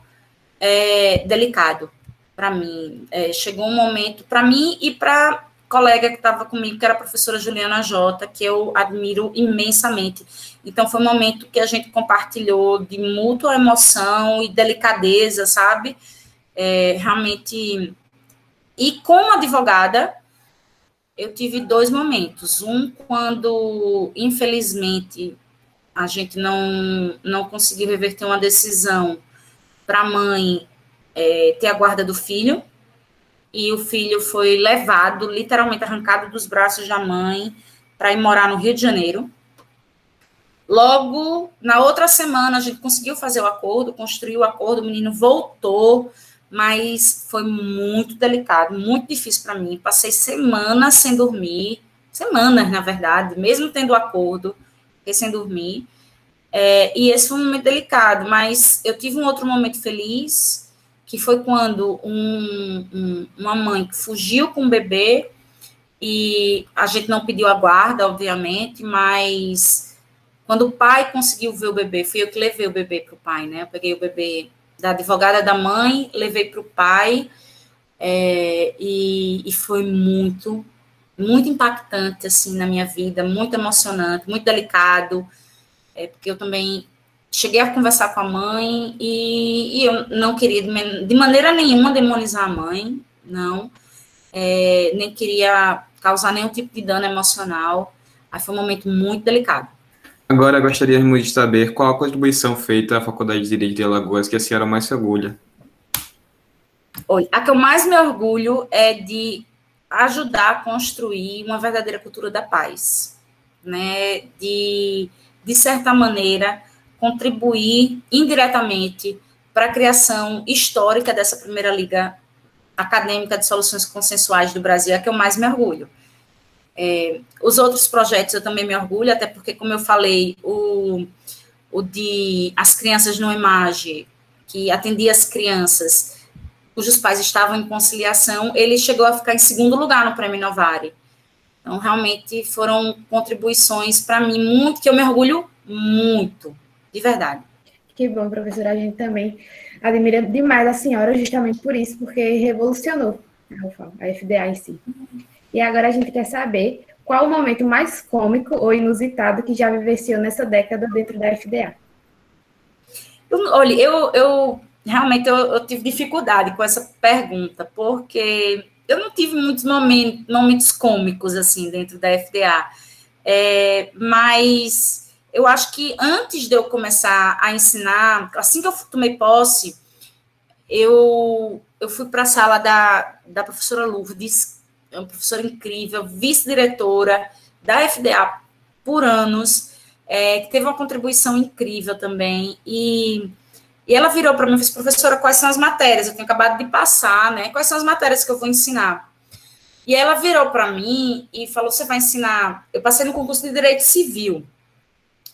é, delicado para mim. É, chegou um momento, para mim e para colega que estava comigo, que era a professora Juliana Jota, que eu admiro imensamente. Então, foi um momento que a gente compartilhou de mútua emoção e delicadeza, sabe? É, realmente. E como advogada, eu tive dois momentos. Um, quando, infelizmente, a gente não, não conseguiu reverter uma decisão para a mãe é, ter a guarda do filho, e o filho foi levado, literalmente arrancado dos braços da mãe, para ir morar no Rio de Janeiro. Logo, na outra semana, a gente conseguiu fazer o acordo, construiu o acordo, o menino voltou, mas foi muito delicado, muito difícil para mim. Passei semanas sem dormir, semanas, na verdade, mesmo tendo acordo, fiquei sem dormir. É, e esse foi um momento delicado, mas eu tive um outro momento feliz, que foi quando um, um, uma mãe fugiu com o bebê, e a gente não pediu a guarda, obviamente, mas quando o pai conseguiu ver o bebê, fui eu que levei o bebê para o pai, né? Eu peguei o bebê da advogada da mãe, levei para o pai, é, e, e foi muito, muito impactante, assim, na minha vida, muito emocionante, muito delicado, é, porque eu também cheguei a conversar com a mãe e, e eu não queria de maneira nenhuma demonizar a mãe, não, é, nem queria causar nenhum tipo de dano emocional. Aí foi um momento muito delicado. Agora gostaríamos de saber qual a contribuição feita à Faculdade de Direito de Alagoas que a senhora mais se orgulha. Olha, a que eu mais me orgulho é de ajudar a construir uma verdadeira cultura da paz, né? De de certa maneira, contribuir indiretamente para a criação histórica dessa primeira liga acadêmica de soluções consensuais do Brasil, é que eu mais me orgulho. É, os outros projetos eu também me orgulho, até porque, como eu falei, o, o de as crianças no imagem, que atendia as crianças cujos pais estavam em conciliação, ele chegou a ficar em segundo lugar no Prêmio Novare. Então, realmente foram contribuições para mim muito, que eu me orgulho muito, de verdade. Que bom, professora. A gente também admira demais a senhora, justamente por isso, porque revolucionou a FDA em si. E agora a gente quer saber qual o momento mais cômico ou inusitado que já vivenciou nessa década dentro da FDA. Olha, eu, eu realmente eu, eu, tive dificuldade com essa pergunta, porque eu não tive muitos momentos, momentos cômicos assim dentro da FDA, é, mas eu acho que antes de eu começar a ensinar, assim que eu tomei posse, eu, eu fui para a sala da, da professora Lourdes, é uma professora incrível, vice-diretora da FDA por anos, é, que teve uma contribuição incrível também, e e ela virou para mim e disse, professora, quais são as matérias? Eu tenho acabado de passar, né? Quais são as matérias que eu vou ensinar? E ela virou para mim e falou: você vai ensinar. Eu passei no concurso de direito civil.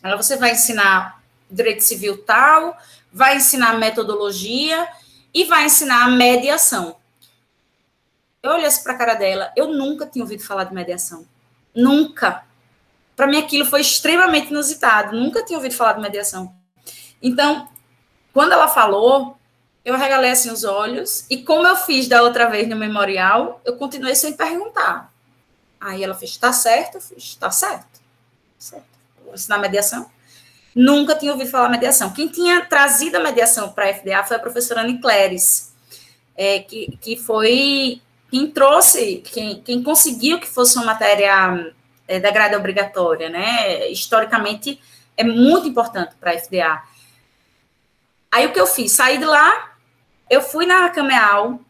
Ela, você vai ensinar direito civil tal, vai ensinar metodologia e vai ensinar mediação. Eu olhei assim para a cara dela, eu nunca tinha ouvido falar de mediação. Nunca. Para mim aquilo foi extremamente inusitado, nunca tinha ouvido falar de mediação. Então, quando ela falou, eu arregalei assim os olhos, e como eu fiz da outra vez no memorial, eu continuei sem perguntar. Aí ela fez, tá certo? Eu fiz, tá certo. Certo. Vou ensinar mediação. Nunca tinha ouvido falar mediação. Quem tinha trazido a mediação para a FDA foi a professora Anne Cléris, é, que, que foi quem trouxe, quem, quem conseguiu que fosse uma matéria é, da grade obrigatória, né? Historicamente, é muito importante para a FDA. Aí o que eu fiz? Saí de lá, eu fui na Cameal,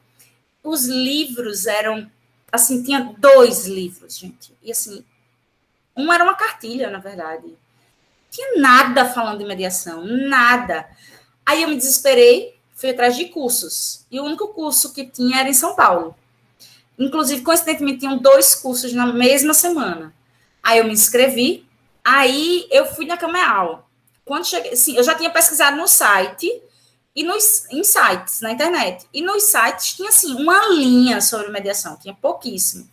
os livros eram, assim, tinha dois livros, gente. E assim, um era uma cartilha, na verdade. Tinha nada falando de mediação, nada. Aí eu me desesperei, fui atrás de cursos. E o único curso que tinha era em São Paulo. Inclusive, coincidentemente, tinham dois cursos na mesma semana. Aí eu me inscrevi, aí eu fui na Cameal. Quando cheguei, sim, eu já tinha pesquisado no site e nos em sites na internet. E nos sites tinha assim uma linha sobre mediação, tinha pouquíssimo.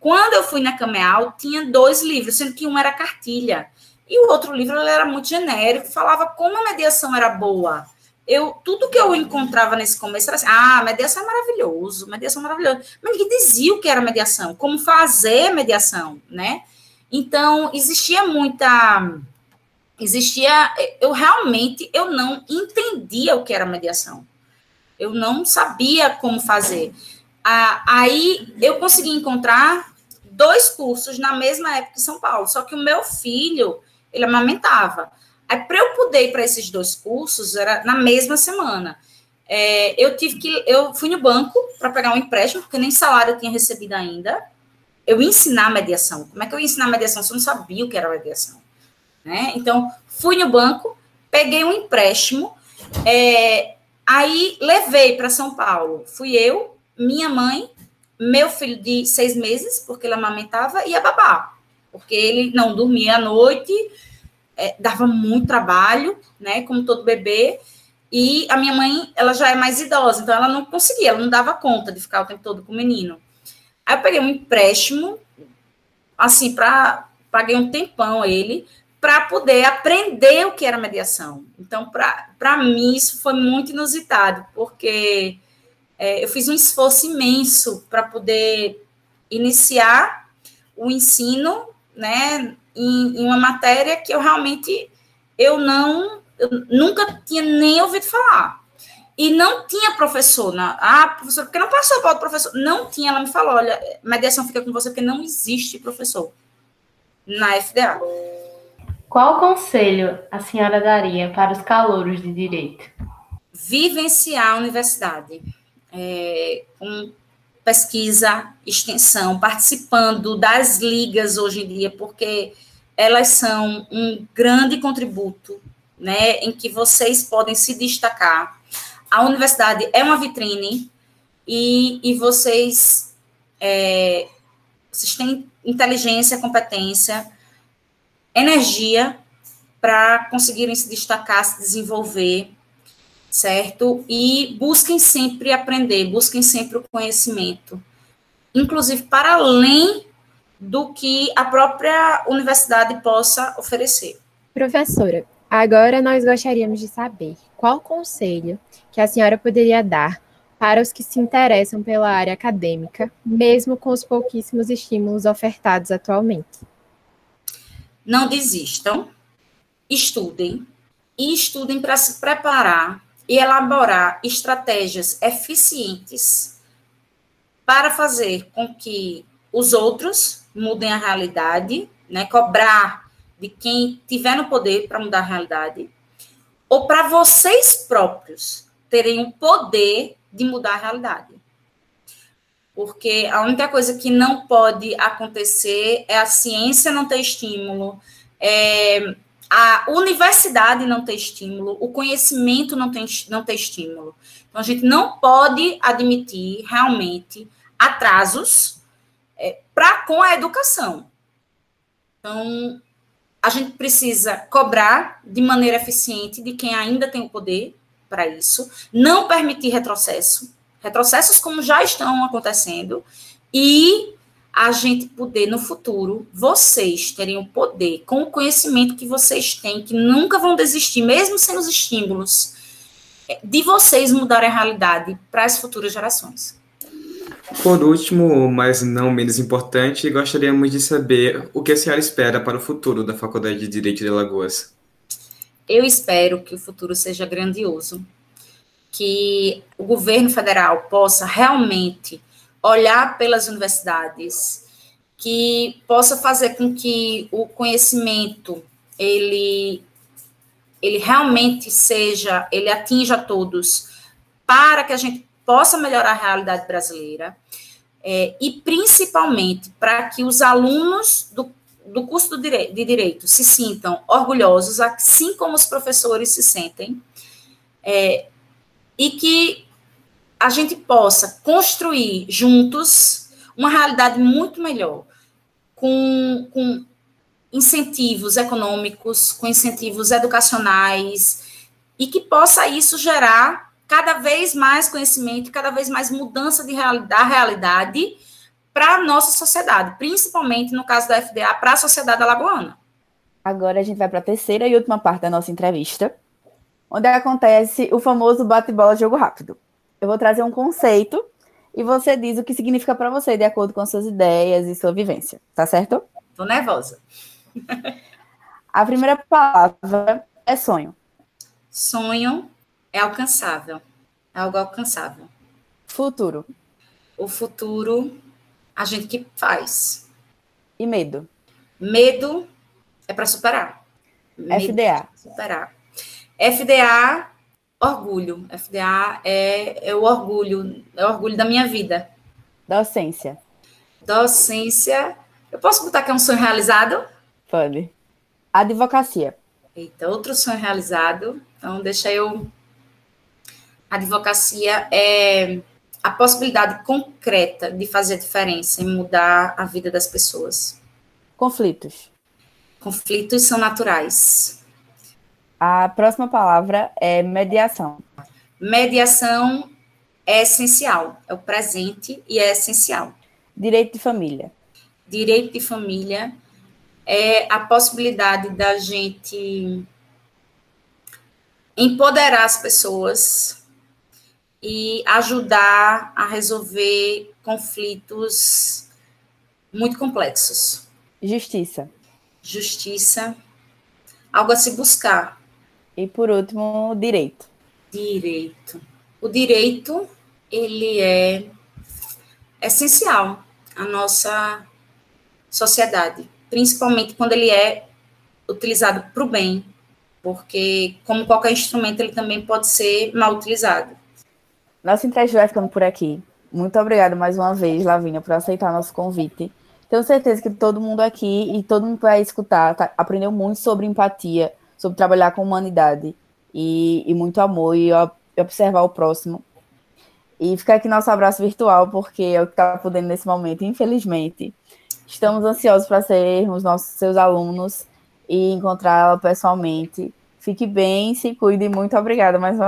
Quando eu fui na Cameal, tinha dois livros, sendo que um era cartilha. E o outro livro era muito genérico, falava como a mediação era boa. Eu, tudo que eu encontrava nesse começo era assim: ah, mediação é maravilhoso, mediação é maravilhoso. Mas ninguém dizia o que era mediação, como fazer mediação, né? Então, existia muita existia eu realmente eu não entendia o que era mediação eu não sabia como fazer ah, aí eu consegui encontrar dois cursos na mesma época em São Paulo só que o meu filho ele amamentava aí para eu poder ir para esses dois cursos era na mesma semana é, eu tive que eu fui no banco para pegar um empréstimo porque nem salário eu tinha recebido ainda eu ensinar mediação como é que eu ia ensinar mediação se eu não sabia o que era mediação né? Então, fui no banco, peguei um empréstimo, é, aí levei para São Paulo. Fui eu, minha mãe, meu filho de seis meses, porque ele amamentava, e a babá, porque ele não dormia à noite, é, dava muito trabalho, né? Como todo bebê. E a minha mãe, ela já é mais idosa, então ela não conseguia, ela não dava conta de ficar o tempo todo com o menino. Aí eu peguei um empréstimo, assim, para paguei um tempão ele, para poder aprender o que era mediação. Então, para mim, isso foi muito inusitado, porque é, eu fiz um esforço imenso para poder iniciar o ensino né, em, em, uma matéria que eu realmente eu não eu nunca tinha nem ouvido falar. E não tinha professor. Na, ah, professor, porque não passou para o professor? Não tinha, ela me falou: olha, mediação fica com você porque não existe professor na FDA. Qual conselho a senhora daria para os calouros de direito? Vivenciar a universidade. É, com pesquisa, extensão, participando das ligas hoje em dia, porque elas são um grande contributo, né, em que vocês podem se destacar. A universidade é uma vitrine e, e vocês, é, vocês têm inteligência, competência energia para conseguirem se destacar, se desenvolver, certo? E busquem sempre aprender, busquem sempre o conhecimento, inclusive para além do que a própria universidade possa oferecer. Professora, agora nós gostaríamos de saber qual conselho que a senhora poderia dar para os que se interessam pela área acadêmica, mesmo com os pouquíssimos estímulos ofertados atualmente. Não desistam, estudem e estudem para se preparar e elaborar estratégias eficientes para fazer com que os outros mudem a realidade, né? Cobrar de quem tiver no poder para mudar a realidade, ou para vocês próprios terem o poder de mudar a realidade. Porque a única coisa que não pode acontecer é a ciência não ter estímulo, é a universidade não ter estímulo, o conhecimento não tem, não ter estímulo. Então, a gente não pode admitir realmente atrasos é, para com a educação. Então, a gente precisa cobrar de maneira eficiente de quem ainda tem o poder para isso, não permitir retrocesso, retrocessos como já estão acontecendo, e a gente poder no futuro, vocês terem o poder, com o conhecimento que vocês têm, que nunca vão desistir, mesmo sem os estímulos, é, de vocês mudarem a realidade para as futuras gerações. Por último, mas não menos importante, gostaríamos de saber o que a senhora espera para o futuro da Faculdade de Direito de Alagoas. Eu espero que o futuro seja grandioso, que o governo federal possa realmente olhar pelas universidades, que possa fazer com que o conhecimento ele ele realmente seja, ele atinja todos, para que a gente possa melhorar a realidade brasileira, é, e principalmente para que os alunos do, do curso de direito se sintam orgulhosos, assim como os professores se sentem, é, e que a gente possa construir juntos uma realidade muito melhor, com, com incentivos econômicos, com incentivos educacionais, e que possa isso gerar cada vez mais conhecimento, cada vez mais mudança de da realidade para a nossa sociedade, principalmente no caso da FDA, para a sociedade alagoana. Agora a gente vai para a terceira e última parte da nossa entrevista, onde acontece o famoso bate-bola jogo rápido. Eu vou trazer um conceito e você diz o que significa para você, de acordo com as suas ideias e sua vivência, tá certo? Tô nervosa. a primeira palavra é sonho. Sonho é alcançável. É algo alcançável. Futuro. O futuro, a gente que faz. E medo? Medo é para superar. FDA. Superar. FDA, orgulho. FDA é, é o orgulho, é o orgulho da minha vida. Docência. Docência. Eu posso botar que é um sonho realizado? Pode. Advocacia. Eita, outro sonho realizado. Então, deixa eu advocacia é a possibilidade concreta de fazer a diferença e mudar a vida das pessoas. Conflitos. Conflitos são naturais. A próxima palavra é mediação. Mediação é essencial, é o presente e é essencial. Direito de família. Direito de família é a possibilidade da gente empoderar as pessoas e ajudar a resolver conflitos muito complexos. Justiça. Justiça, algo a se buscar. E por último, direito. Direito. O direito, ele é essencial à nossa sociedade, principalmente quando ele é utilizado para o bem, porque como qualquer instrumento, ele também pode ser mal utilizado. Nossa entrevista vai ficando por aqui. Muito obrigada mais uma vez, Lavínia, por aceitar nosso convite. Tenho certeza que todo mundo aqui e todo mundo que vai escutar tá, aprendeu muito sobre empatia, sobre trabalhar com humanidade e, e muito amor e, e observar o próximo. E fica aqui nosso abraço virtual, porque é o que está podendo nesse momento, infelizmente. Estamos ansiosos para sermos nossos seus alunos e encontrá-la pessoalmente. Fique bem, se cuide. Muito obrigada mais uma